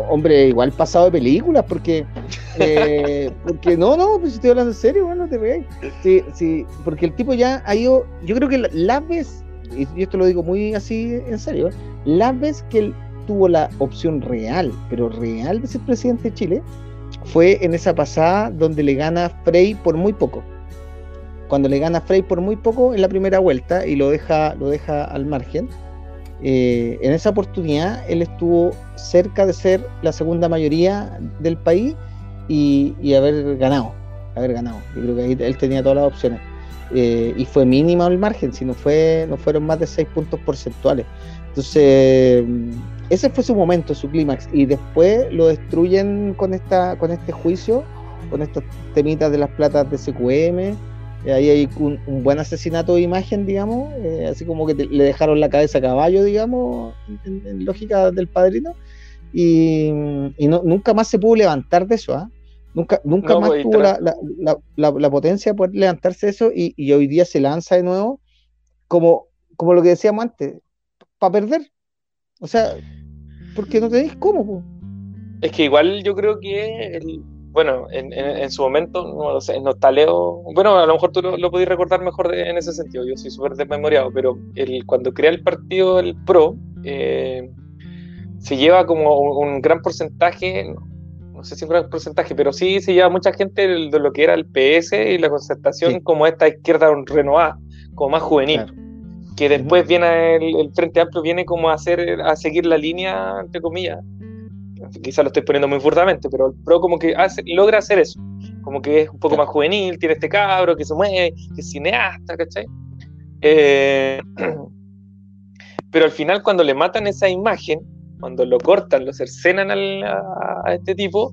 S1: hombre, igual pasado de películas, porque, eh, porque no, no, pues estoy hablando en serio, bueno, te veáis. Sí, sí, porque el tipo ya ha ido, yo creo que la vez, y esto lo digo muy así en serio, la vez que él tuvo la opción real, pero real de ser presidente de Chile, fue en esa pasada donde le gana Frey por muy poco cuando le gana Frey por muy poco en la primera vuelta y lo deja, lo deja al margen, eh, en esa oportunidad él estuvo cerca de ser la segunda mayoría del país y, haber ganado, haber ganado. Yo creo que ahí él tenía todas las opciones. Eh, y fue mínimo el margen, si no fue, no fueron más de seis puntos porcentuales. Entonces, ese fue su momento, su clímax, y después lo destruyen con esta, con este juicio, con estos temitas de las platas de SQM eh, ahí hay un, buen asesinato de imagen, digamos, eh, así como que le dejaron la cabeza a caballo, digamos, en, lógica del padrino, y, nunca más se pudo levantar de eso. ¿ah? Nunca, nunca más tuvo la, la, potencia de poder levantarse eso y, hoy día se lanza de nuevo como, como lo que decíamos antes, para perder. O sea, porque no tenéis cómo.
S2: Es que igual yo creo que, bueno, en, su momento, no sé, nostaleo, bueno, a lo mejor tú lo, lo podés recordar mejor en ese sentido, yo soy súper desmemoriado, pero el, cuando crea el partido, el PRO, eh, se lleva como un, gran porcentaje, no, sé si un gran porcentaje, pero sí se lleva mucha gente de, lo que era el PS y la concertación como esta izquierda renovada, como más juvenil. Que después viene el, Frente Amplio, viene como a, hacer, a seguir la línea, entre comillas. Quizás lo estoy poniendo muy fuertemente, pero el PRO como que logra hacer eso. Como que es un poco más juvenil, tiene este cabro que se mueve, que es cineasta, ¿cachai? Eh, pero al final cuando le matan esa imagen, cuando lo cortan, lo cercenan a, este tipo,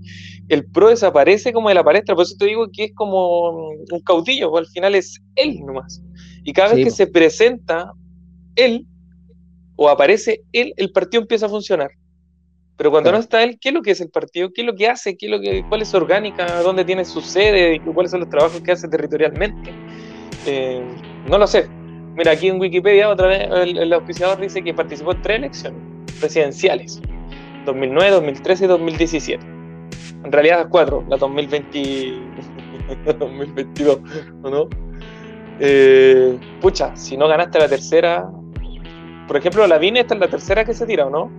S2: el pro desaparece como de la palestra. Por eso te digo que es como un caudillo, al final es él nomás. Y cada vez que se presenta él o aparece él, el partido empieza a funcionar. Pero cuando no está él, ¿qué es lo que es el partido? ¿Qué es lo que hace? ¿Qué es lo que, ¿Cuál es su orgánica? ¿Dónde tiene su sede? ¿Cuáles son los trabajos que hace territorialmente? Eh, no lo sé. Mira, aquí en Wikipedia otra vez el, el auspiciador dice que participó en tres elecciones presidenciales, 2009, 2013 y 2017. En realidad cuatro, la 2020, 2022, no? Eh, pucha, si no ganaste la tercera, por ejemplo, la Vine esta es la tercera que se tira, ¿o no?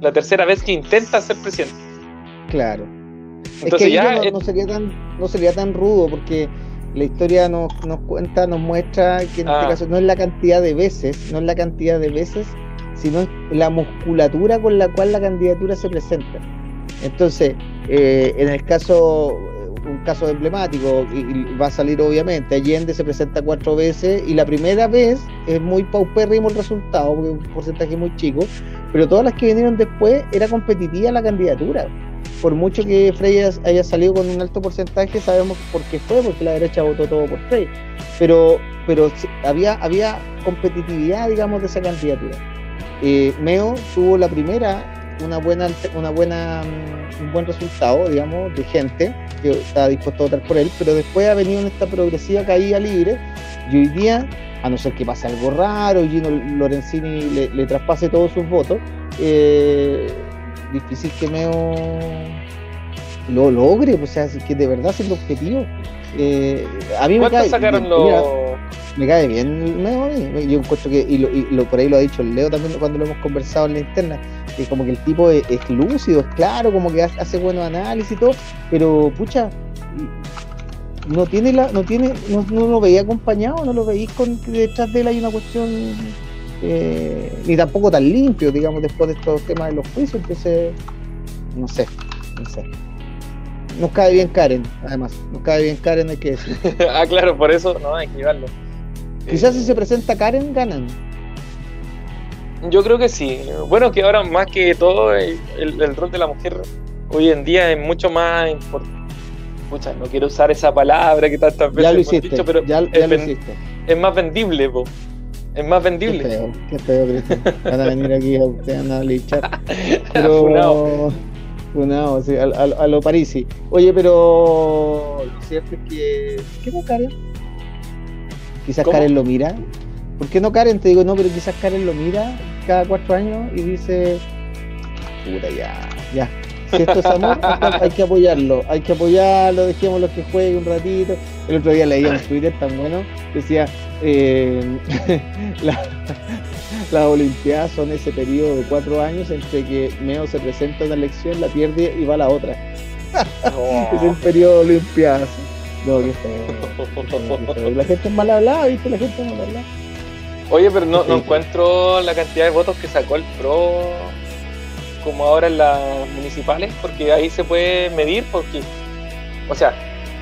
S2: La tercera vez que intenta ser presidente.
S1: Claro. Entonces ya no, sería tan, no sería tan rudo porque la historia nos, nos cuenta, nos muestra que en este ah. caso no es la cantidad de veces, no es la cantidad de veces sino la musculatura con la cual la candidatura se presenta. Entonces, eh, en el caso, caso emblemático, y, va a salir obviamente, Allende se presenta cuatro veces y la primera vez es muy paupérrimo el resultado, porque un porcentaje muy chico, pero todas las que vinieron después era competitiva la candidatura. Por mucho que Frey haya salido con un alto porcentaje, sabemos por qué fue, porque la derecha votó todo por Frey. Pero, pero había, había competitividad, digamos, de esa candidatura. Eh, Meo tuvo la primera una buena, una buena, mm, un buen resultado, digamos, de gente que estaba dispuesto a votar por él, pero después ha venido en esta progresiva caída libre y hoy día, a no ser que pase algo raro y Gino Lorenzini le, traspase todos sus votos, eh, difícil que Meo lo logre, o sea, que de verdad es el objetivo. Eh, a mí me cae, sacaron me cae bien Yo encuentro que, y, lo, por ahí lo ha dicho Leo también cuando lo hemos conversado en la interna, que como que el tipo es, lúcido, es claro, como que hace buenos análisis y todo, pero pucha, no tiene la, no tiene, no, lo veía acompañado, no lo veis con detrás de él hay una cuestión eh, ni tampoco tan limpio, digamos, después de estos temas de los juicios, entonces, no sé, no sé. Nos cae bien Karen, además, nos cae bien Karen, hay que
S2: ah, claro, por eso no hay que llevarlo.
S1: Quizás si se presenta Karen, ganan.
S2: Yo creo que sí. Bueno, que ahora más que todo, el, rol de la mujer hoy en día es mucho más importante. Pucha, no quiero usar esa palabra que tantas veces
S1: ya lo hiciste, dicho, pero ya,
S2: es,
S1: lo hiciste.
S2: es más vendible, po. Es más vendible.
S1: Qué feo, qué feo, Cristian. Van a venir aquí a usted a lichar. Pero. Funado. Funado, sí, a, a, lo Parisi. Oye, pero. Lo cierto es que. ¿Qué no, Karen? Quizás Karen lo mira. ¿Por qué no Karen? Te digo, no, pero quizás Karen lo mira cada cuatro años y dice, puta, ya, ya. Si esto es amor, hay que apoyarlo, hay que apoyarlo, dejémoslo que juegue un ratito. El otro día leía en Twitter tan bueno, decía, eh, las Olimpiadas son ese periodo de cuatro años entre que Meo se presenta en una elección, la pierde y va a la otra. es el periodo de Olimpiadas. No, que feo. La gente es mal hablada, ¿viste? La gente es mal hablada.
S2: Oye, pero no, no encuentro la cantidad de votos que sacó el PRO como ahora en las municipales, porque ahí se puede medir, porque, o sea,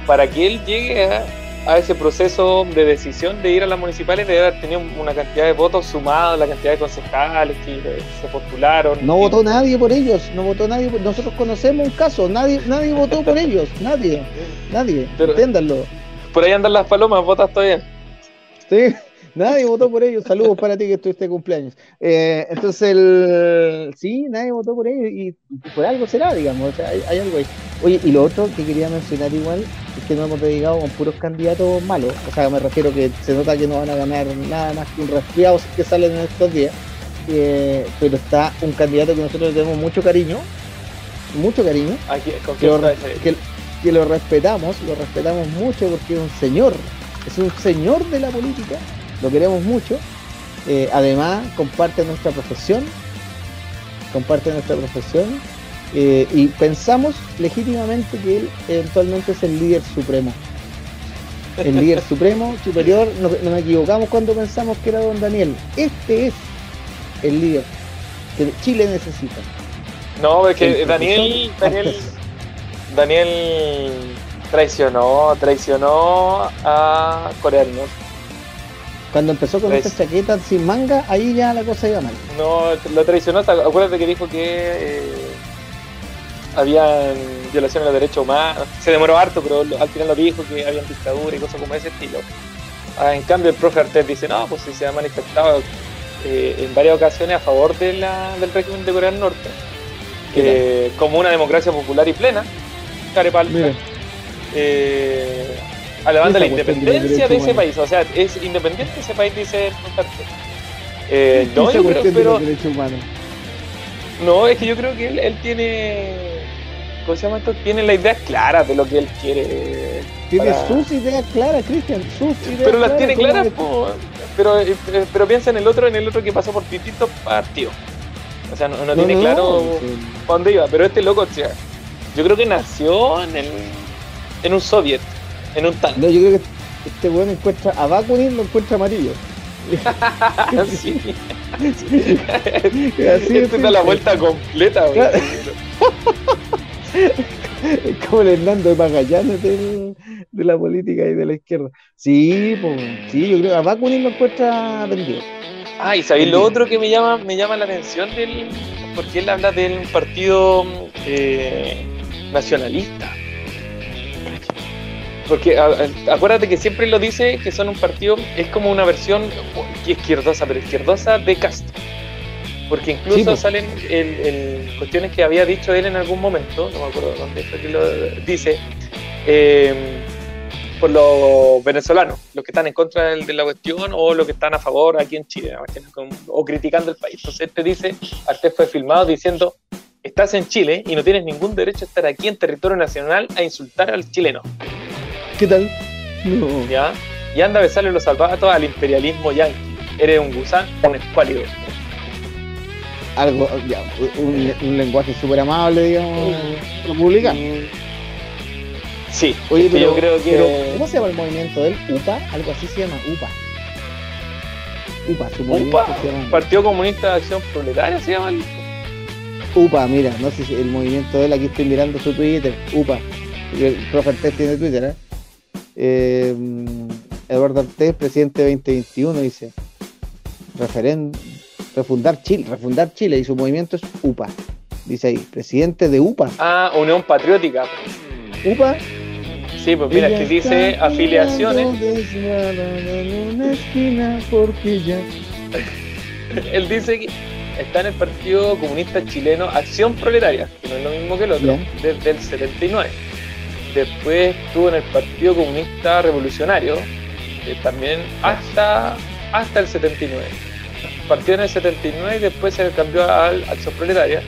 S2: para que él llegue a, a ese proceso de decisión de ir a las municipales debe haber tenido una cantidad de votos sumados, la cantidad de concejales que se postularon.
S1: No votó nadie por ellos, no votó nadie. Nosotros conocemos un caso, nadie, nadie votó por ellos, nadie, nadie. Pero, Por
S2: ahí andan las palomas, votas todavía.
S1: Sí, nadie votó por ellos. Saludos para ti que estuviste de cumpleaños. Eh, entonces, el, sí, nadie votó por ellos y por algo será, digamos. O sea, hay, algo ahí. Oye, y lo otro que quería mencionar igual es que no hemos dedicado con puros candidatos malos. O sea, me refiero que se nota que no van a ganar nada más que un resfriado que salen en estos días. Eh, pero está un candidato que nosotros le tenemos mucho cariño, mucho cariño,
S2: Aquí,
S1: que, que lo respetamos, lo respetamos mucho porque es un señor, es un señor de la política, lo queremos mucho. Eh, además, comparte nuestra profesión, comparte nuestra profesión eh, y pensamos legítimamente que él eventualmente es el líder supremo. El líder supremo, superior, no, nos equivocamos cuando pensamos que era don Daniel. Este es el líder que Chile necesita.
S2: No, es que Daniel, Daniel, Daniel traicionó, traicionó a Corea del Norte.
S1: Cuando empezó con esta chaqueta sin manga, ahí ya la cosa iba mal.
S2: No, lo traicionó, acuérdate que dijo que eh, habían violaciones de los derechos humanos. Se demoró harto, pero al final lo dijo que habían dictadura y cosas como ese estilo. Ah, en cambio, el profe Artés dice, no, pues si se ha manifestado eh, en varias ocasiones a favor de la, del régimen de Corea del Norte, que como una democracia popular y plena, Carepalca, eh, alabando la independencia de ese país. O sea, es independiente ese país, dice eh, no, yo creo, pero, no, es que yo creo que él, tiene. ¿Cómo se llama esto? Tiene las ideas claras de lo que él quiere.
S1: Tiene sus ideas claras, Cristian, sus ideas
S2: Pero las tiene claras, pero, pero piensa en el otro, en el otro que pasó por distintos partidos. O sea, no, tiene claro dónde iba, pero este loco, o sea, yo creo que nació en, el, en un soviet, en un tanque.
S1: No, yo creo que este weón encuentra a Bakunin, lo encuentra amarillo.
S2: sí. Así es, da la vuelta completa, weón.
S1: es como el Hernando de Magallanes de, de la política y de la izquierda. Sí, pues, sí, yo creo que a Bakunin lo encuentra vendido.
S2: Ah, y sabéis lo otro que me llama, me llama la atención del. Porque él habla del partido eh, nacionalista. Porque acuérdate que siempre lo dice que son un partido, es como una versión izquierdosa, pero izquierdosa de Castro. Porque incluso salen el, cuestiones que había dicho él en algún momento, no me acuerdo dónde fue que lo dice, eh, por los venezolanos, los que están en contra de la cuestión o los que están a favor aquí en Chile, o criticando el país. Entonces te dice, Artés fue filmado diciendo, estás en Chile y no tienes ningún derecho a estar aquí en territorio nacional a insultar al chileno.
S1: ¿Qué tal?
S2: ¿Ya? Y anda a besarle los salvatos al imperialismo yanqui. Eres un gusán, un escuálido.
S1: Algo, ya, un, lenguaje súper amable, digamos, republicano.
S2: Sí,
S1: Oye, pero, yo creo que. ¿Cómo se llama el movimiento de él? ¿UPA? Algo así se llama, UPA.
S2: UPA, su movimiento Partido Comunista de Acción Proletaria se llama el
S1: UPA, mira, no sé si el movimiento de él, aquí estoy mirando su Twitter, UPA, el profe Artés tiene Twitter, ¿eh? Eh Eduardo Artés, presidente 2021, dice, refundar Chile, refundar Chile, y su movimiento es UPA, dice ahí, presidente de UPA.
S2: Ah, Unión Patriótica.
S1: UPA.
S2: Sí, pues mira, aquí dice afiliaciones. Él dice que está en el Partido Comunista Chileno Acción Proletaria, que no es lo mismo que el otro, desde el 79. Después estuvo en el Partido Comunista Revolucionario, eh, también hasta, hasta el 79. Partió en el 79 y después se cambió a Acción Proletaria.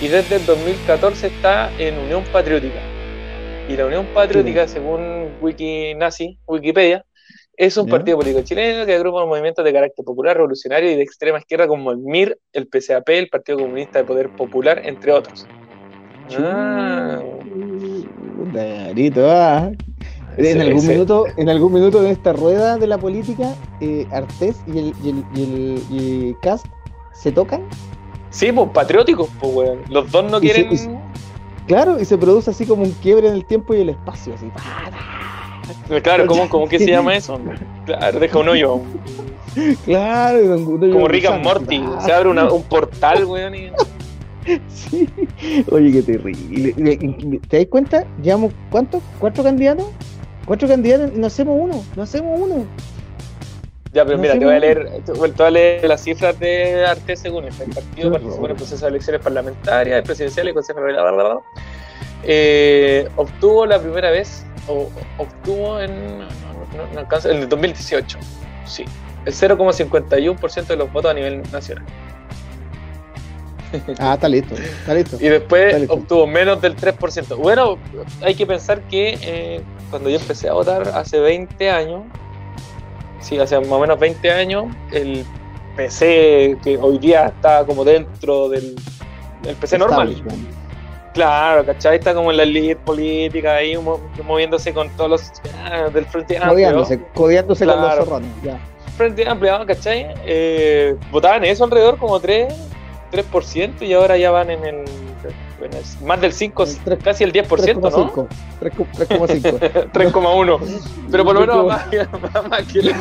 S2: Y desde el 2014 está en Unión Patriótica. Y la Unión Patriótica, según Wiki Nazi, Wikipedia, es un partido político chileno que agrupa movimientos de carácter popular, revolucionario y de extrema izquierda como el MIR, el PCAP, el Partido Comunista de Poder Popular, entre otros.
S1: Ah. ah. En, algún minuto, en algún minuto de esta rueda de la política, eh, Artés y el, y el, Cast se tocan.
S2: Sí, pues patrióticos, pues, weón. Los dos no quieren.
S1: claro, y se produce así como un quiebre en el tiempo y el espacio, así.
S2: Claro, ¿cómo, cómo que se llama eso? Claro, deja un hoyo.
S1: Claro,
S2: como Rick and Morty. Se abre un portal, weón.
S1: Sí. Oye, qué terrible. ¿Te das cuenta? Llevamos, ¿cuántos? ¿Cuatro candidatos? Cuatro candidatos, no hacemos uno, no hacemos uno.
S2: Ya, pero mira, te voy a leer, te voy a leer las cifras de Arte según. El partido participó en el proceso de elecciones parlamentarias, presidenciales y consejo bla, bla, bla, eh, obtuvo la primera vez, o obtuvo en, no, no, en el 2018, sí, el 0,51% de los votos a nivel nacional.
S1: Ah, está listo, está listo.
S2: Y después obtuvo menos del 3%. Bueno, hay que pensar que eh, cuando yo empecé a votar hace 20 años, sí, hace más o menos 20 años, el PC que hoy día está como dentro del PC normal. Claro, ¿cachai? Está como en la elite política ahí moviéndose con todos los ah, del Frente
S1: Amplio. Codiándose, con los zorrones, ya.
S2: Frente Amplio, ¿cachai? Eh, votaban eso alrededor como 3, 3% y ahora ya van en el bueno, más del 5, casi el 10%, 3, ¿no? 3,5. 3,1. Pero por lo menos más, más, que el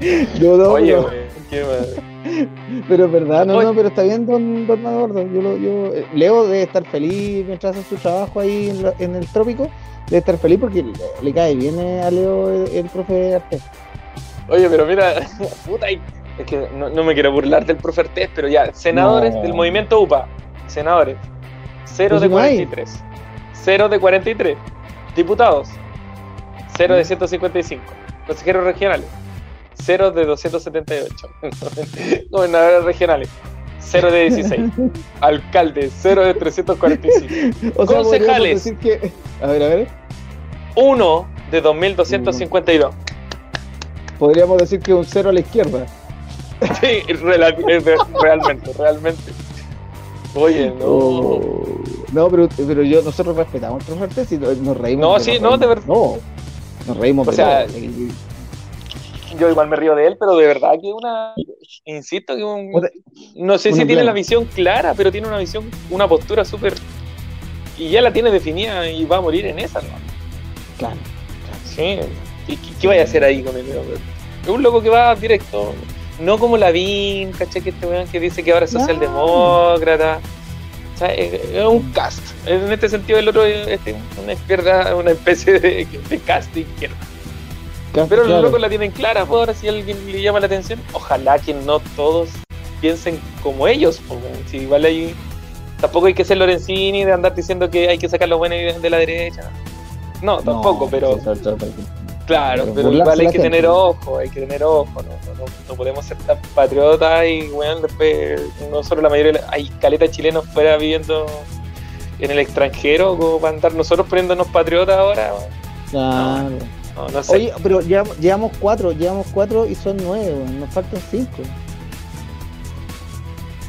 S1: Yo no, Oye, güey, qué madre. Pero es verdad, no, no, pero está bien, don, don Eduardo. Yo, yo, eh, Leo debe estar feliz mientras hace su trabajo ahí en, en el trópico. Debe estar feliz porque le, cae bien a Leo el, el profe de arte.
S2: Oye, pero mira, puta, es que no, no, me quiero burlar del profe Artés, pero ya, senadores del movimiento UPA, senadores, 0 de 43. 0 de 43. Diputados, 0 de 155. Consejeros regionales, 0 de 278. Gobernadores regionales, 0 de 16. Alcaldes, 0 de 345. Concejales. Decir que... A ver, a ver. 1 de 2252.
S1: Podríamos decir que un 0 a la izquierda.
S2: Sí, realmente, realmente. Oye, no. Oh.
S1: No, pero, pero yo, nosotros respetamos a fuertes y nos reímos.
S2: No, sí, no, de verdad.
S1: No, nos reímos
S2: o sea, Yo igual me río de él, pero de verdad que una. Insisto, que un, no sé si tiene la visión clara, pero tiene una visión, una postura súper. Y ya la tiene definida y va a morir en esa, ¿no?
S1: Claro.
S2: Sí. ¿Y qué, qué vaya a hacer ahí con él? Es un loco que va directo no como Lavín, ¿cachai? Que este weón que dice que ahora es socialdemócrata. O sea, es, un cast. En este sentido, el otro es una izquierda, una especie de, cast de izquierda. Pero los locos la tienen clara, pues ahora si alguien le llama la atención, ojalá que no todos piensen como ellos, porque si igual hay tampoco hay que ser Lorenzini de andar diciendo que hay que sacar los buenos de la derecha. No, tampoco, pero Claro, pero, igual hay que tener ojo, hay que tener ojo, no, podemos ser tan patriotas y bueno, después nosotros la mayoría, hay caletas chilenos fuera viviendo en el extranjero como para andar nosotros poniéndonos patriotas ahora.
S1: Claro. No, sé. Oye, pero llevamos, cuatro, llevamos cuatro y son nueve, nos faltan cinco.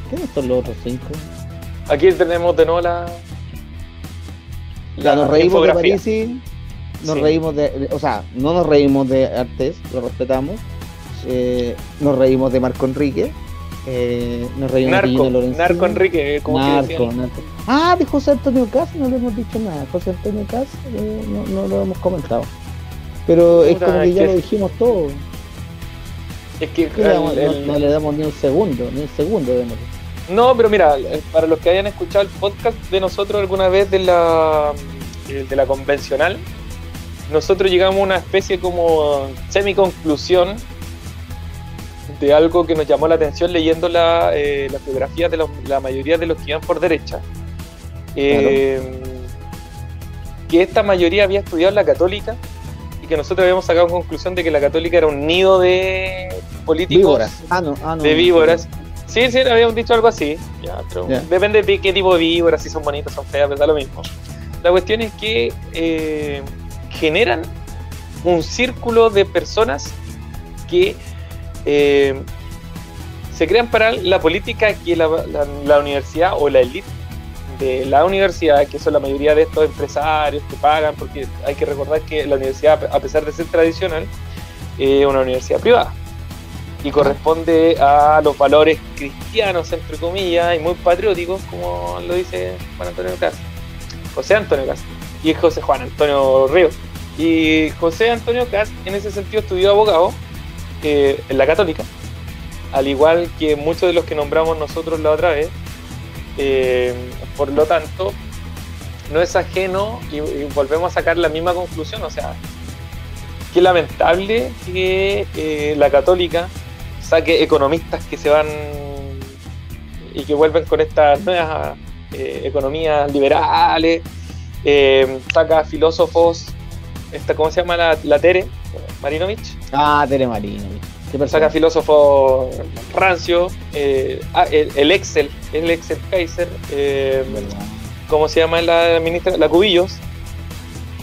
S1: ¿Quiénes son los otros cinco?
S2: Aquí tenemos de nuevo la...
S1: La, nos reímos de París nos reímos de, o sea, no nos reímos de Artés, lo respetamos, eh, nos reímos de Marco Enrique, eh, nos reímos
S2: Narco, de Lorenzo. Narco Enrique, como
S1: Narco, Narco. Ah, de José Antonio Cas, no le hemos dicho nada, José Antonio Cas eh, no, no, lo hemos comentado, pero es como que ya lo dijimos todo.
S2: Es que
S1: no, le damos ni un segundo, ni un segundo de
S2: No, pero mira, para los que hayan escuchado el podcast de nosotros alguna vez de la de la convencional, nosotros llegamos a una especie como semi-conclusión de algo que nos llamó la atención leyendo la, eh, las biografías de la, mayoría de los que iban por derecha. Eh, que esta mayoría había estudiado en la católica y que nosotros habíamos sacado conclusión de que la católica era un nido de políticos,
S1: ah, no, ah,
S2: de víboras. Sí, sí, habíamos dicho algo así. Depende de qué tipo de víboras, si son bonitas, son feas, pero da lo mismo. La cuestión es que eh, generan un círculo de personas que eh, se crean para la política que la, universidad o la élite de la universidad, que son la mayoría de estos empresarios que pagan, porque hay que recordar que la universidad, a pesar de ser tradicional, es una universidad privada y corresponde a los valores cristianos, entre comillas, y muy patrióticos, como lo dice Juan Antonio Castro, José Antonio Castro, y José Juan Antonio Ríos. Y José Antonio Cast en ese sentido estudió abogado eh, en la católica, al igual que muchos de los que nombramos nosotros la otra vez. Eh, por lo tanto, no es ajeno y, volvemos a sacar la misma conclusión. O sea, qué lamentable que eh, la católica saque economistas que se van y que vuelven con estas nuevas economías liberales, saca filósofos, esta, ¿cómo se llama la, la Tere? Marinovich.
S1: Ah, Tere Marinovich.
S2: Saca filósofo rancio, ah, el, Excel, el Excel Kaiser, ¿cómo se llama la ministra? La Cubillos.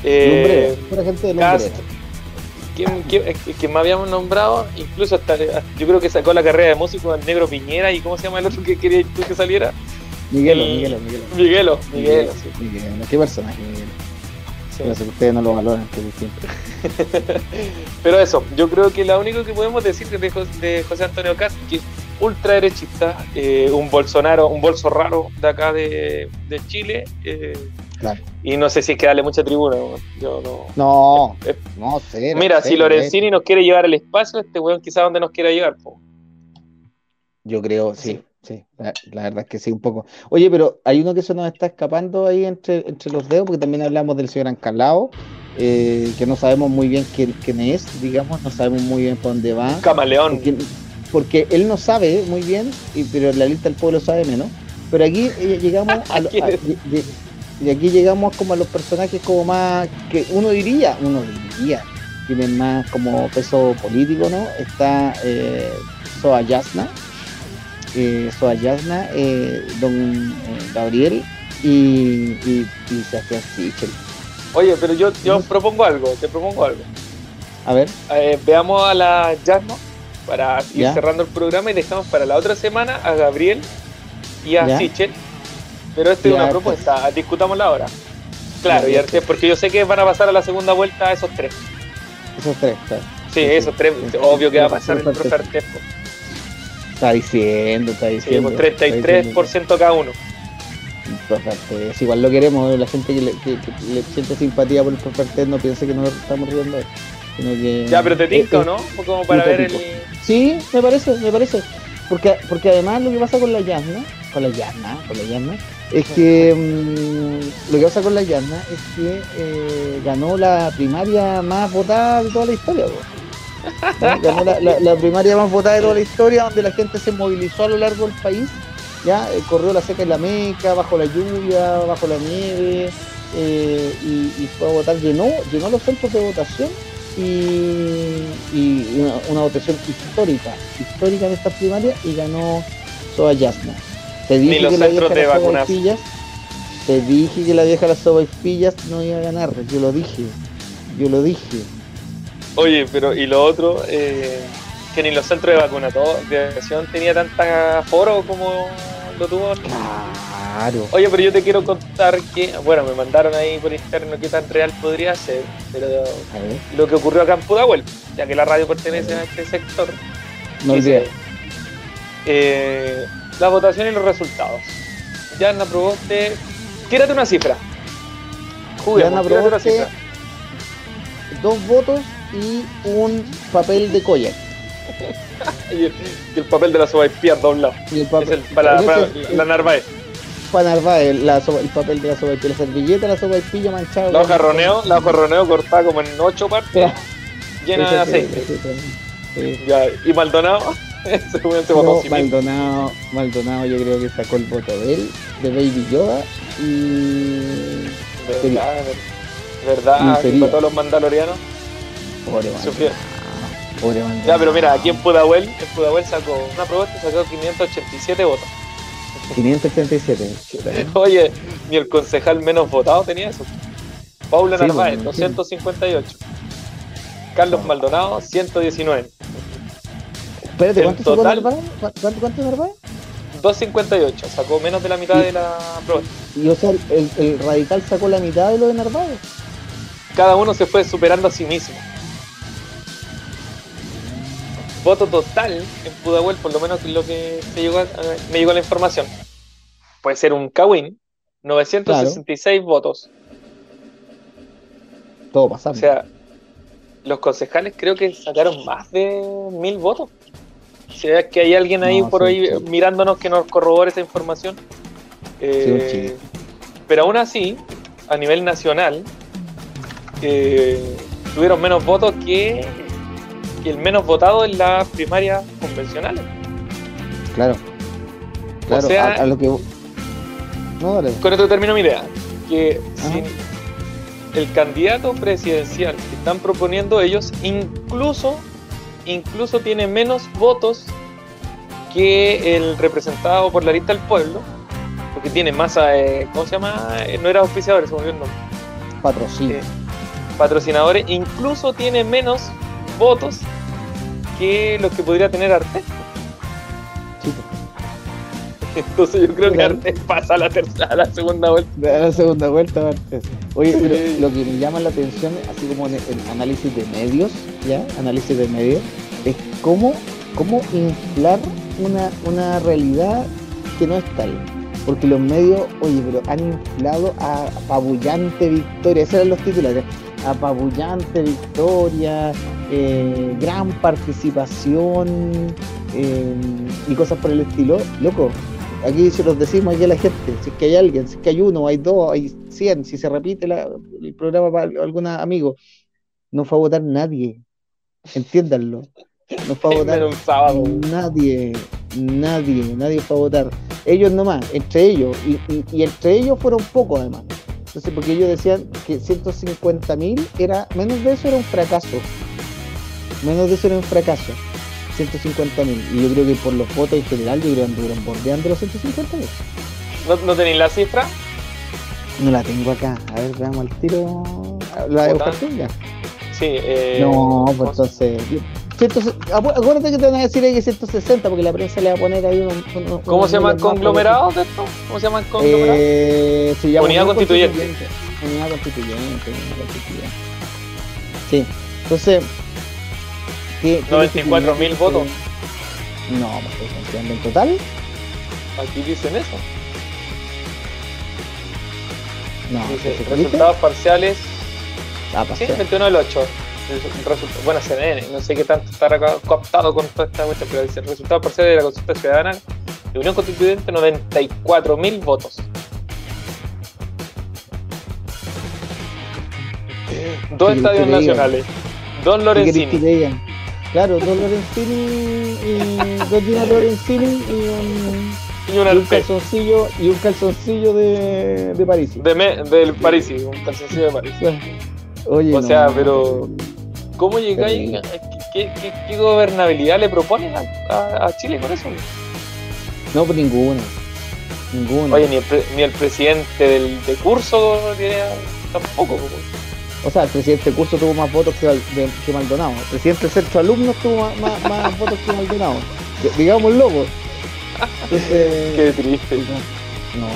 S1: Eh, gente de
S2: ¿Quién, más habíamos nombrado? Incluso hasta, yo creo que sacó la carrera de músico el negro Piñera y ¿cómo se llama el otro que quería que saliera?
S1: Miguelo, Miguelo,
S2: Miguelo. Miguelo, Miguelo, sí.
S1: Miguelo. ¿Qué personaje, Miguelo? Sí. Pero ustedes no lo valoran,
S2: Pero eso, yo creo que lo único que podemos decir de, de José Antonio Cast que es ultra derechista, eh, un Bolsonaro, un bolso raro de acá de, de Chile, eh, y no sé si es que darle mucha tribuna. Yo no.
S1: No, no sé.
S2: Mira, si Lorenzini nos quiere llevar al espacio, este weón quizás donde nos quiera llevar.
S1: Yo creo, sí. Sí, la, verdad es que sí, un poco. Oye, pero hay uno que se nos está escapando ahí entre, entre los dedos, porque también hablamos del señor Ancalao, eh, que no sabemos muy bien quién, quién, es, digamos, no sabemos muy bien por dónde va.
S2: Camaleón.
S1: Porque, él no sabe muy bien, y, pero la lista del pueblo sabe menos. Pero aquí eh, llegamos a, y aquí llegamos como a los personajes como más que uno diría, uno diría, tienen más como peso político, ¿no? Está eh, Soa Yasna, eh, Soa Yasna, eh, Don eh, Gabriel y, y, y Sebastián Sichel.
S2: Oye, pero yo, yo propongo algo, te propongo algo.
S1: A ver.
S2: Eh, veamos a la Yasna para ir cerrando el programa y dejamos para la otra semana a Gabriel y a Sichel pero esta es una propuesta, discutámosla ahora. Claro, y porque yo sé que van a pasar a la segunda vuelta esos tres.
S1: Esos tres, claro.
S2: Sí, esos tres, obvio que va a pasar el profe Artesco.
S1: Está diciendo, está diciendo.
S2: Sí, 33% pues cada uno.
S1: Es igual lo queremos, la gente que le, siente simpatía por el profe no piensa que nos estamos riendo. Sino que,
S2: ya, pero te tinto, ¿no? Como para ver el.
S1: Sí, me parece, me parece. Porque, porque además lo que pasa con la Yasna, con la Yasna, con la Yasna, es que mm, lo que pasa con la Yarna es que eh, ganó la primaria más votada de toda la historia. Ganó la, primaria más votada de toda la historia, donde la gente se movilizó a lo largo del país. ya eh, Corrió la seca en la meca, bajo la lluvia, bajo la nieve, eh, y, fue a votar, llenó, llenó los centros de votación y, una, votación histórica, histórica de esta primaria, y ganó Soa Yasna. Te dije
S2: los
S1: que
S2: centros de vacunación.
S1: Te dije que la vieja las pillas no iba a ganar. Yo lo dije. Yo lo dije.
S2: Oye, pero y lo otro, eh, que ni los centros de vacunación tenía tanta foro como lo tuvo.
S1: Claro.
S2: Oye, pero yo te quiero contar que, bueno, me mandaron ahí por interno qué tan real podría ser, pero lo que ocurrió acá en Pudahuel, ya que la radio pertenece a, este sector.
S1: No olvides.
S2: Eh, la votación y los resultados. Ya aprobó usted. Tírate una cifra.
S1: Juguemos, tírate una cifra. Dos votos y un papel de collar.
S2: y, el, papel de la sobaipilla doblado. Y el papel, es el, para, para, la Narváez.
S1: Para Narváez, la el papel de la sobaipilla, la servilleta, la sobaipilla manchada.
S2: La hoja roneo, la hoja roneo cortada como en ocho partes, llena de aceite. Ya, y Maldonado.
S1: Maldonado, Maldonado yo creo que sacó el voto de él, de Baby Yoda y...
S2: Verdad, verdad, y todos los mandalorianos.
S1: Pobre
S2: Pobre Ya, pero mira, aquí en Pudahuel, en Pudahuel sacó una propuesta sacó 587 votos.
S1: 587.
S2: Oye, ni el concejal menos votado tenía eso. Paula Narváez, 258. Carlos Maldonado, 119.
S1: Espérate, ¿cuánto sacó Narváez? ¿Cuánto, cuánto Narváez?
S2: 258, sacó menos de la mitad de la prueba.
S1: Y o sea, el, radical sacó la mitad de lo de Narváez.
S2: Cada uno se fue superando a sí mismo. Voto total en Pudahuel, por lo menos lo que me llegó, a, me llegó la información. Puede ser un Kawin, 966 votos.
S1: Todo pasado.
S2: O sea, los concejales creo que sacaron más de mil votos. Si es que hay alguien ahí por ahí mirándonos que nos corrobore esa información. Eh, pero aún así, a nivel nacional, eh, tuvieron menos votos que, el menos votado en las primarias convencionales.
S1: Claro. Claro,
S2: o sea,
S1: a, lo que.
S2: Con esto termino mi idea. Que el candidato presidencial que están proponiendo ellos, incluso, incluso tiene menos votos que el representado por la lista del pueblo, porque tiene más, eh, ¿cómo se llama? Eh, no era oficiador, se me olvidó el nombre.
S1: Patrocinio. Eh,
S2: patrocinadores, incluso tiene menos votos que los que podría tener Arte. Entonces yo creo que Artes pasa a la tercera, a la segunda vuelta.
S1: A la segunda vuelta, Oye, pero lo que me llama la atención, así como en el análisis de medios, ¿ya? Análisis de medios, es cómo, cómo inflar una, una realidad que no es tal. Porque los medios, oye, pero han inflado a apabullante victoria, esos eran los titulares, apabullante victoria, eh, gran participación eh, y cosas por el estilo. Loco, aquí se los decimos aquí a la gente, si es que hay alguien, si es que hay uno, hay dos, hay cien, si se repite el programa para algún amigo, no fue a votar nadie, entiéndanlo. No fue a votar nadie, nadie, nadie fue a votar. Ellos nomás, entre ellos, y, entre ellos fueron pocos además. Entonces, porque ellos decían que 150 mil era, menos de eso era un fracaso. Menos de eso era un fracaso. 150 mil. Y yo creo que por los votos en general, yo creo que anduvieron bordeando los 150 mil.
S2: ¿No, ¿No tenéis la cifra?
S1: No la tengo acá. A ver, veamos al tiro. ¿La de ya?
S2: Sí. Eh,
S1: no, pues entonces. acuérdate que te van a decir ahí que 160 porque la prensa le va a poner ahí un,
S2: ¿Cómo se llaman conglomerados de esto? ¿Cómo se llaman conglomerados?
S1: Eh,
S2: unidad constituyente.
S1: Unidad constituyente, unidad constituyente. Sí. Entonces,
S2: 94 mil votos.
S1: No, me estoy confiando en total.
S2: Aquí dicen eso.
S1: No,
S2: resultados parciales.
S1: Ah, parcial.
S2: Sí, 21 del 8. Bueno, CNN, no sé qué tanto estará cooptado con toda esta cuestión, pero dice resultados parciales de la consulta ciudadana de Unión Constituyente 94 mil votos. Dos estadios nacionales. Don Lorenzini.
S1: Claro, dos Lorenzini y dos Gina Lorenzini y un,
S2: y un,
S1: calzoncillo y un calzoncillo de, de París.
S2: De del París, un calzoncillo de París.
S1: Oye,
S2: o sea, pero ¿cómo llegáis? ¿Qué, qué, gobernabilidad le proponen a, Chile con eso?
S1: No, pues ninguna. Ninguna.
S2: Oye, ni el, ni el presidente del de curso tampoco.
S1: O sea, el presidente curso tuvo más votos que, que Maldonado. El presidente del centro alumnos tuvo más, más, votos que Maldonado. Digamos loco.
S2: Qué triste.
S1: No,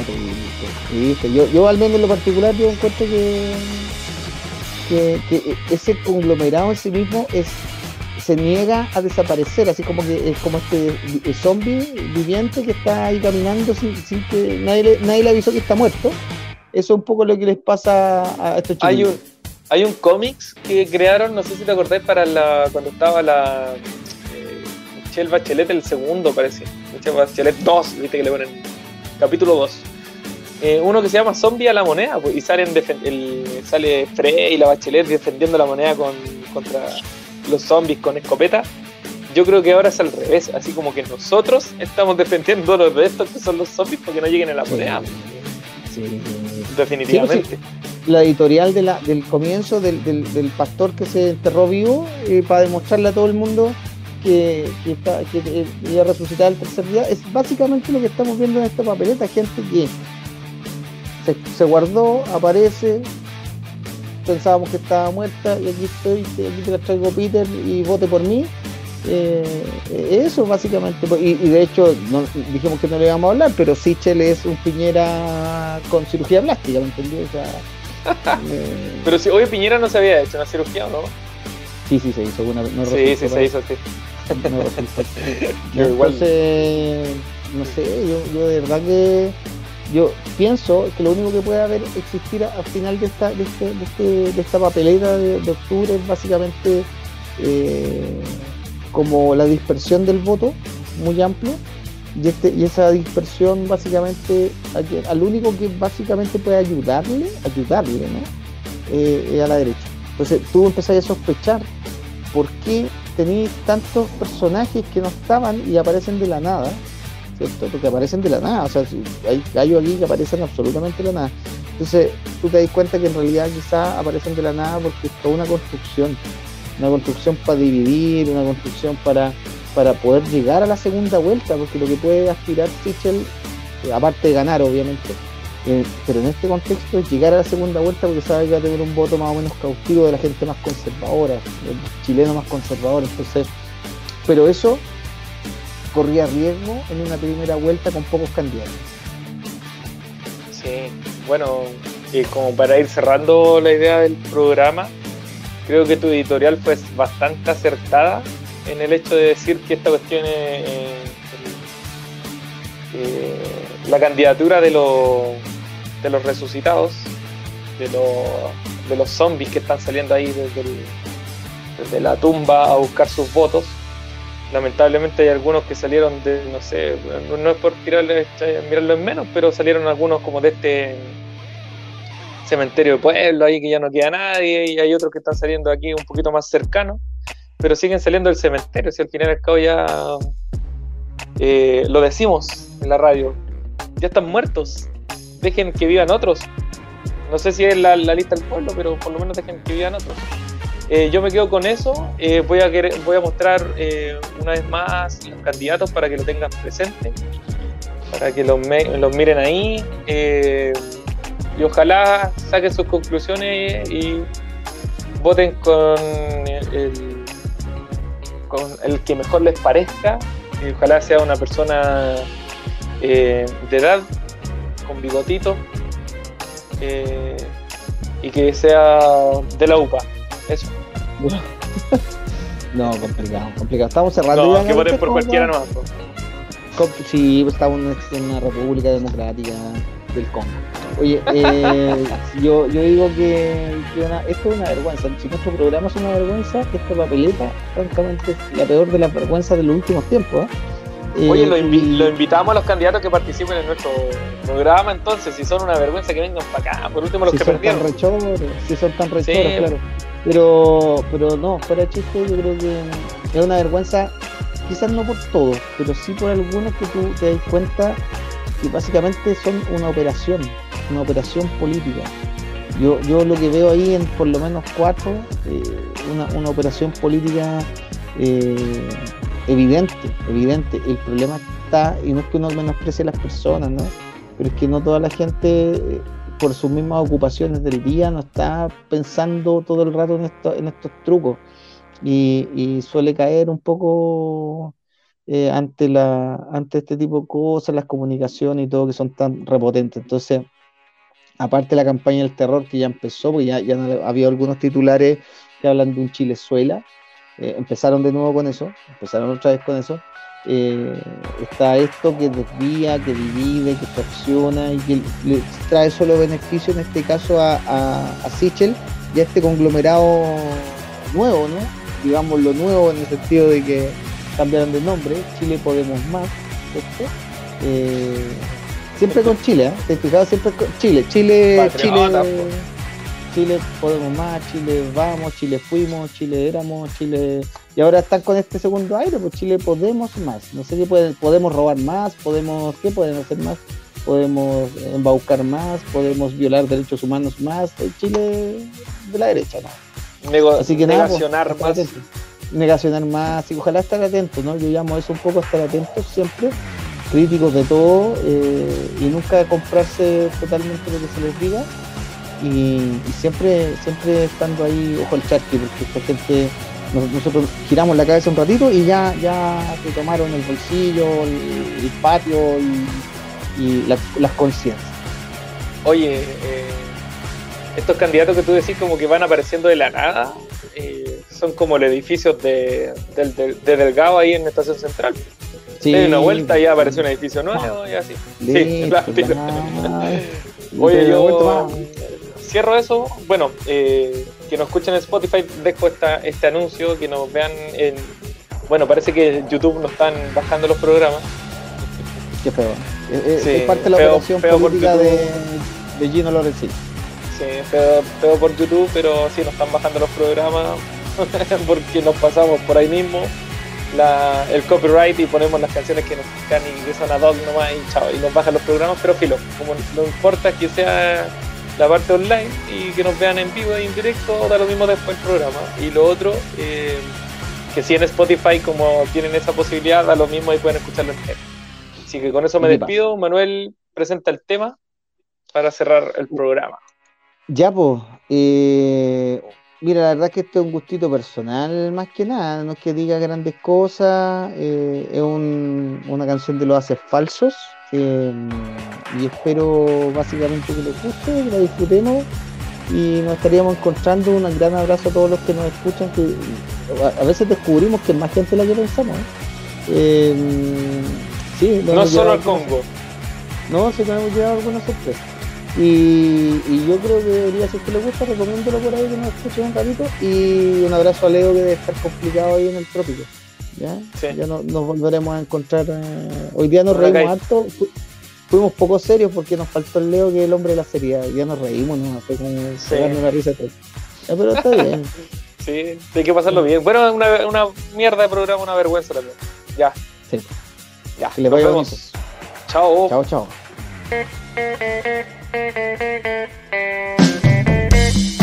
S1: triste, Yo, yo al menos en lo particular yo encuentro que, que, ese conglomerado en sí mismo es se niega a desaparecer, así como que es como este zombie viviente que está ahí caminando sin, que nadie le, nadie le avisó que está muerto. Eso es un poco lo que les pasa a estos chicos.
S2: Hay un cómics que crearon, no sé si te acordáis, para la cuando estaba la eh, Michelle Bachelet el segundo, parece. Michelle Bachelet 2, viste que le ponen capítulo 2. Eh, uno que se llama Zombie a la moneda, pues, y salen el, sale Frey y la Bachelet defendiendo la moneda con, contra los zombies con escopeta. Yo creo que ahora es al revés, así como que nosotros estamos defendiendo los de estos que son los zombies porque no lleguen a la moneda. Sí. Definitivamente
S1: la editorial del comienzo del, pastor que se enterró vivo eh, para demostrarle a todo el mundo que, que, está, que, iba resucitar el tercer día. Es básicamente lo que estamos viendo en esta papeleta, gente que se, guardó, aparece, pensábamos que estaba muerta y aquí estoy, aquí te la traigo Peter y vote por mí. Eh, eso básicamente y, de hecho dijimos que no le íbamos a hablar pero Sichel es un piñera con cirugía plástica ¿me entendí? O sea,
S2: Pero si hoy Piñera no se había hecho una cirugía, ¿no?
S1: Sí, sí, se hizo una.
S2: No sí, sí, se hizo, sí.
S1: No Entonces, no sé, yo, yo de verdad que yo pienso que lo único que puede haber existir al final de esta de, este, de, este, de esta papeleta de, octubre es básicamente eh, como la dispersión del voto muy amplio y, este, y esa dispersión básicamente, al único que básicamente puede ayudarle, ayudarle, ¿no? Eh, a la derecha. Entonces tú empezás a sospechar por qué tenéis tantos personajes que no estaban y aparecen de la nada, ¿cierto? Porque aparecen de la nada, o sea, hay gallos aquí que aparecen absolutamente de la nada. Entonces tú te das cuenta que en realidad quizás aparecen de la nada porque es toda una construcción, una construcción para dividir, una construcción para, para poder llegar a la segunda vuelta, porque lo que puede aspirar Sichel, eh, aparte de ganar obviamente, eh, pero en este contexto es llegar a la segunda vuelta porque sabe que va a tener un voto más o menos cautivo de la gente más conservadora, del chileno más conservador. Entonces, pero eso corría riesgo en una primera vuelta con pocos candidatos.
S2: Sí, bueno, y como para ir cerrando la idea del programa, creo que tu editorial fue bastante acertada en el hecho de decir que esta cuestión es eh, eh, la candidatura de los de los resucitados, de, de los zombies que están saliendo ahí desde, la tumba a buscar sus votos. Lamentablemente hay algunos que salieron de, no sé, no es por tirarles, mirarlo en menos, pero salieron algunos como de este cementerio de pueblo ahí que ya no queda nadie y hay otros que están saliendo aquí un poquito más cercanos, pero siguen saliendo del cementerio, si al final y al ya eh, lo decimos en la radio, ya están muertos, dejen que vivan otros. No sé si es la, lista del pueblo, pero por lo menos dejen que vivan otros. Eh, yo me quedo con eso. Eh, voy, a voy a mostrar una vez más los candidatos para que lo tengan presente, para que los miren ahí. y ojalá saquen sus conclusiones y voten con el, con el que mejor les parezca. Y ojalá sea una persona de edad con bigotito eh, y que sea de la UPA. Eso.
S1: no, complicado, complicado. Estamos cerrando.
S2: No, que voten por cualquiera no
S1: Sí, estamos en una república democrática del Congo. Oye, eh, yo, yo digo que, esto es una vergüenza. Si nuestro programa es una vergüenza, esta papeleta, francamente, es la peor de las vergüenzas de los últimos tiempos. ¿eh?
S2: Oye, lo, invitamos a los candidatos que participen en nuestro programa, entonces, si son una vergüenza que vengan para acá, por último los que perdieron.
S1: si son tan rechores, claro. Pero, pero no, fuera chiste, yo creo que es una vergüenza, quizás no por todos, pero sí por algunos que tú te das cuenta que básicamente son una operación, una operación política. Yo, yo lo que veo ahí en por lo menos cuatro, eh, una, una operación política eh, evidente, evidente. El problema está, y no es que uno menosprecie a las personas, ¿no? Pero es que no toda la gente, eh, por sus mismas ocupaciones del día, no está pensando todo el rato en, esto, en estos trucos. Y, suele caer un poco eh, ante, la, ante este tipo de cosas, las comunicaciones y todo, que son tan repotentes. Entonces, aparte de la campaña del terror que ya empezó, porque ya, ya había algunos titulares que hablan de un Chilezuela, eh, empezaron de nuevo con eso, empezaron otra vez con eso. Eh, está esto que desvía, que divide, que fracciona y que le trae solo beneficio en este caso a, a, Sichel y a este conglomerado nuevo, ¿no? Digamos lo nuevo en el sentido de que cambiaron de nombre, Chile Podemos Más, eh, siempre con Chile, ¿eh? ¿Te Siempre con Chile, Chile, Chile. Chile podemos más, Chile vamos, Chile fuimos, Chile éramos, Chile... Y ahora están con este segundo aire, pues Chile podemos más. No sé qué pueden, podemos robar más, podemos, ¿qué pueden hacer más? Podemos embaucar más, podemos violar derechos humanos más. Chile de la derecha,
S2: ¿no? Así que negacionar más.
S1: Negacionar más, y ojalá estar atentos, ¿no? Yo llamo eso un poco estar atentos siempre, críticos de todo, eh, y nunca comprarse totalmente lo que se les diga y, siempre siempre estando ahí ojo al charque porque esta gente nosotros giramos la cabeza un ratito y ya ya te tomaron el bolsillo el, patio y, las conciencias
S2: oye eh, estos candidatos que tú decís como que van apareciendo de la nada eh, son como el edificio de, Delgado ahí en la estación central sí, una vuelta y ya aparece un edificio nuevo y así sí, Oye, yo, cierro eso. Bueno, eh, que nos escuchen en Spotify, dejo esta, este anuncio, que nos vean en. Bueno, parece que YouTube nos están bajando los programas.
S1: Qué feo. Es, parte de la operación política de, de, Gino Lorenzi.
S2: sí, pero, por YouTube, pero sí nos están bajando los programas porque nos pasamos por ahí mismo el copyright y ponemos las canciones que nos gustan y que son ad hoc nomás y chao, y nos bajan los programas, pero filo, como no importa que sea la parte online y que nos vean en vivo e en directo, da lo mismo después el programa. Y lo otro, eh, que si en Spotify como tienen esa posibilidad, da lo mismo y pueden escucharlo entero. Así que con eso me despido. Manuel presenta el tema para cerrar el programa.
S1: Ya, pues, mira, la verdad es que esto es un gustito personal más que nada, no es que diga grandes cosas, eh, es una canción de los haces falsos eh, y espero básicamente que les guste, que la disfrutemos y nos estaríamos encontrando. Un gran abrazo a todos los que nos escuchan, que a veces descubrimos que es más gente la que pensamos. ¿eh?
S2: sí, no solo el Congo.
S1: No, sí, tenemos llevado algunas sorpresas. Y, yo creo que debería, si que le gusta, recomiéndolo por ahí que nos escuchen un ratito. Y un abrazo a Leo que debe estar complicado ahí en el trópico. Ya, ya nos volveremos a encontrar. Eh, hoy día nos reímos harto. fuimos poco serios porque nos faltó el Leo que es el hombre de la seriedad. Ya nos reímos, ¿no? Fue como sí. una risa. pero está bien.
S2: sí, hay que pasarlo bien. Bueno, una, una mierda de programa, una vergüenza también. Ya. Sí. Ya. Que le nos vemos. Chao.
S1: Chao, chao.
S4: Thank you.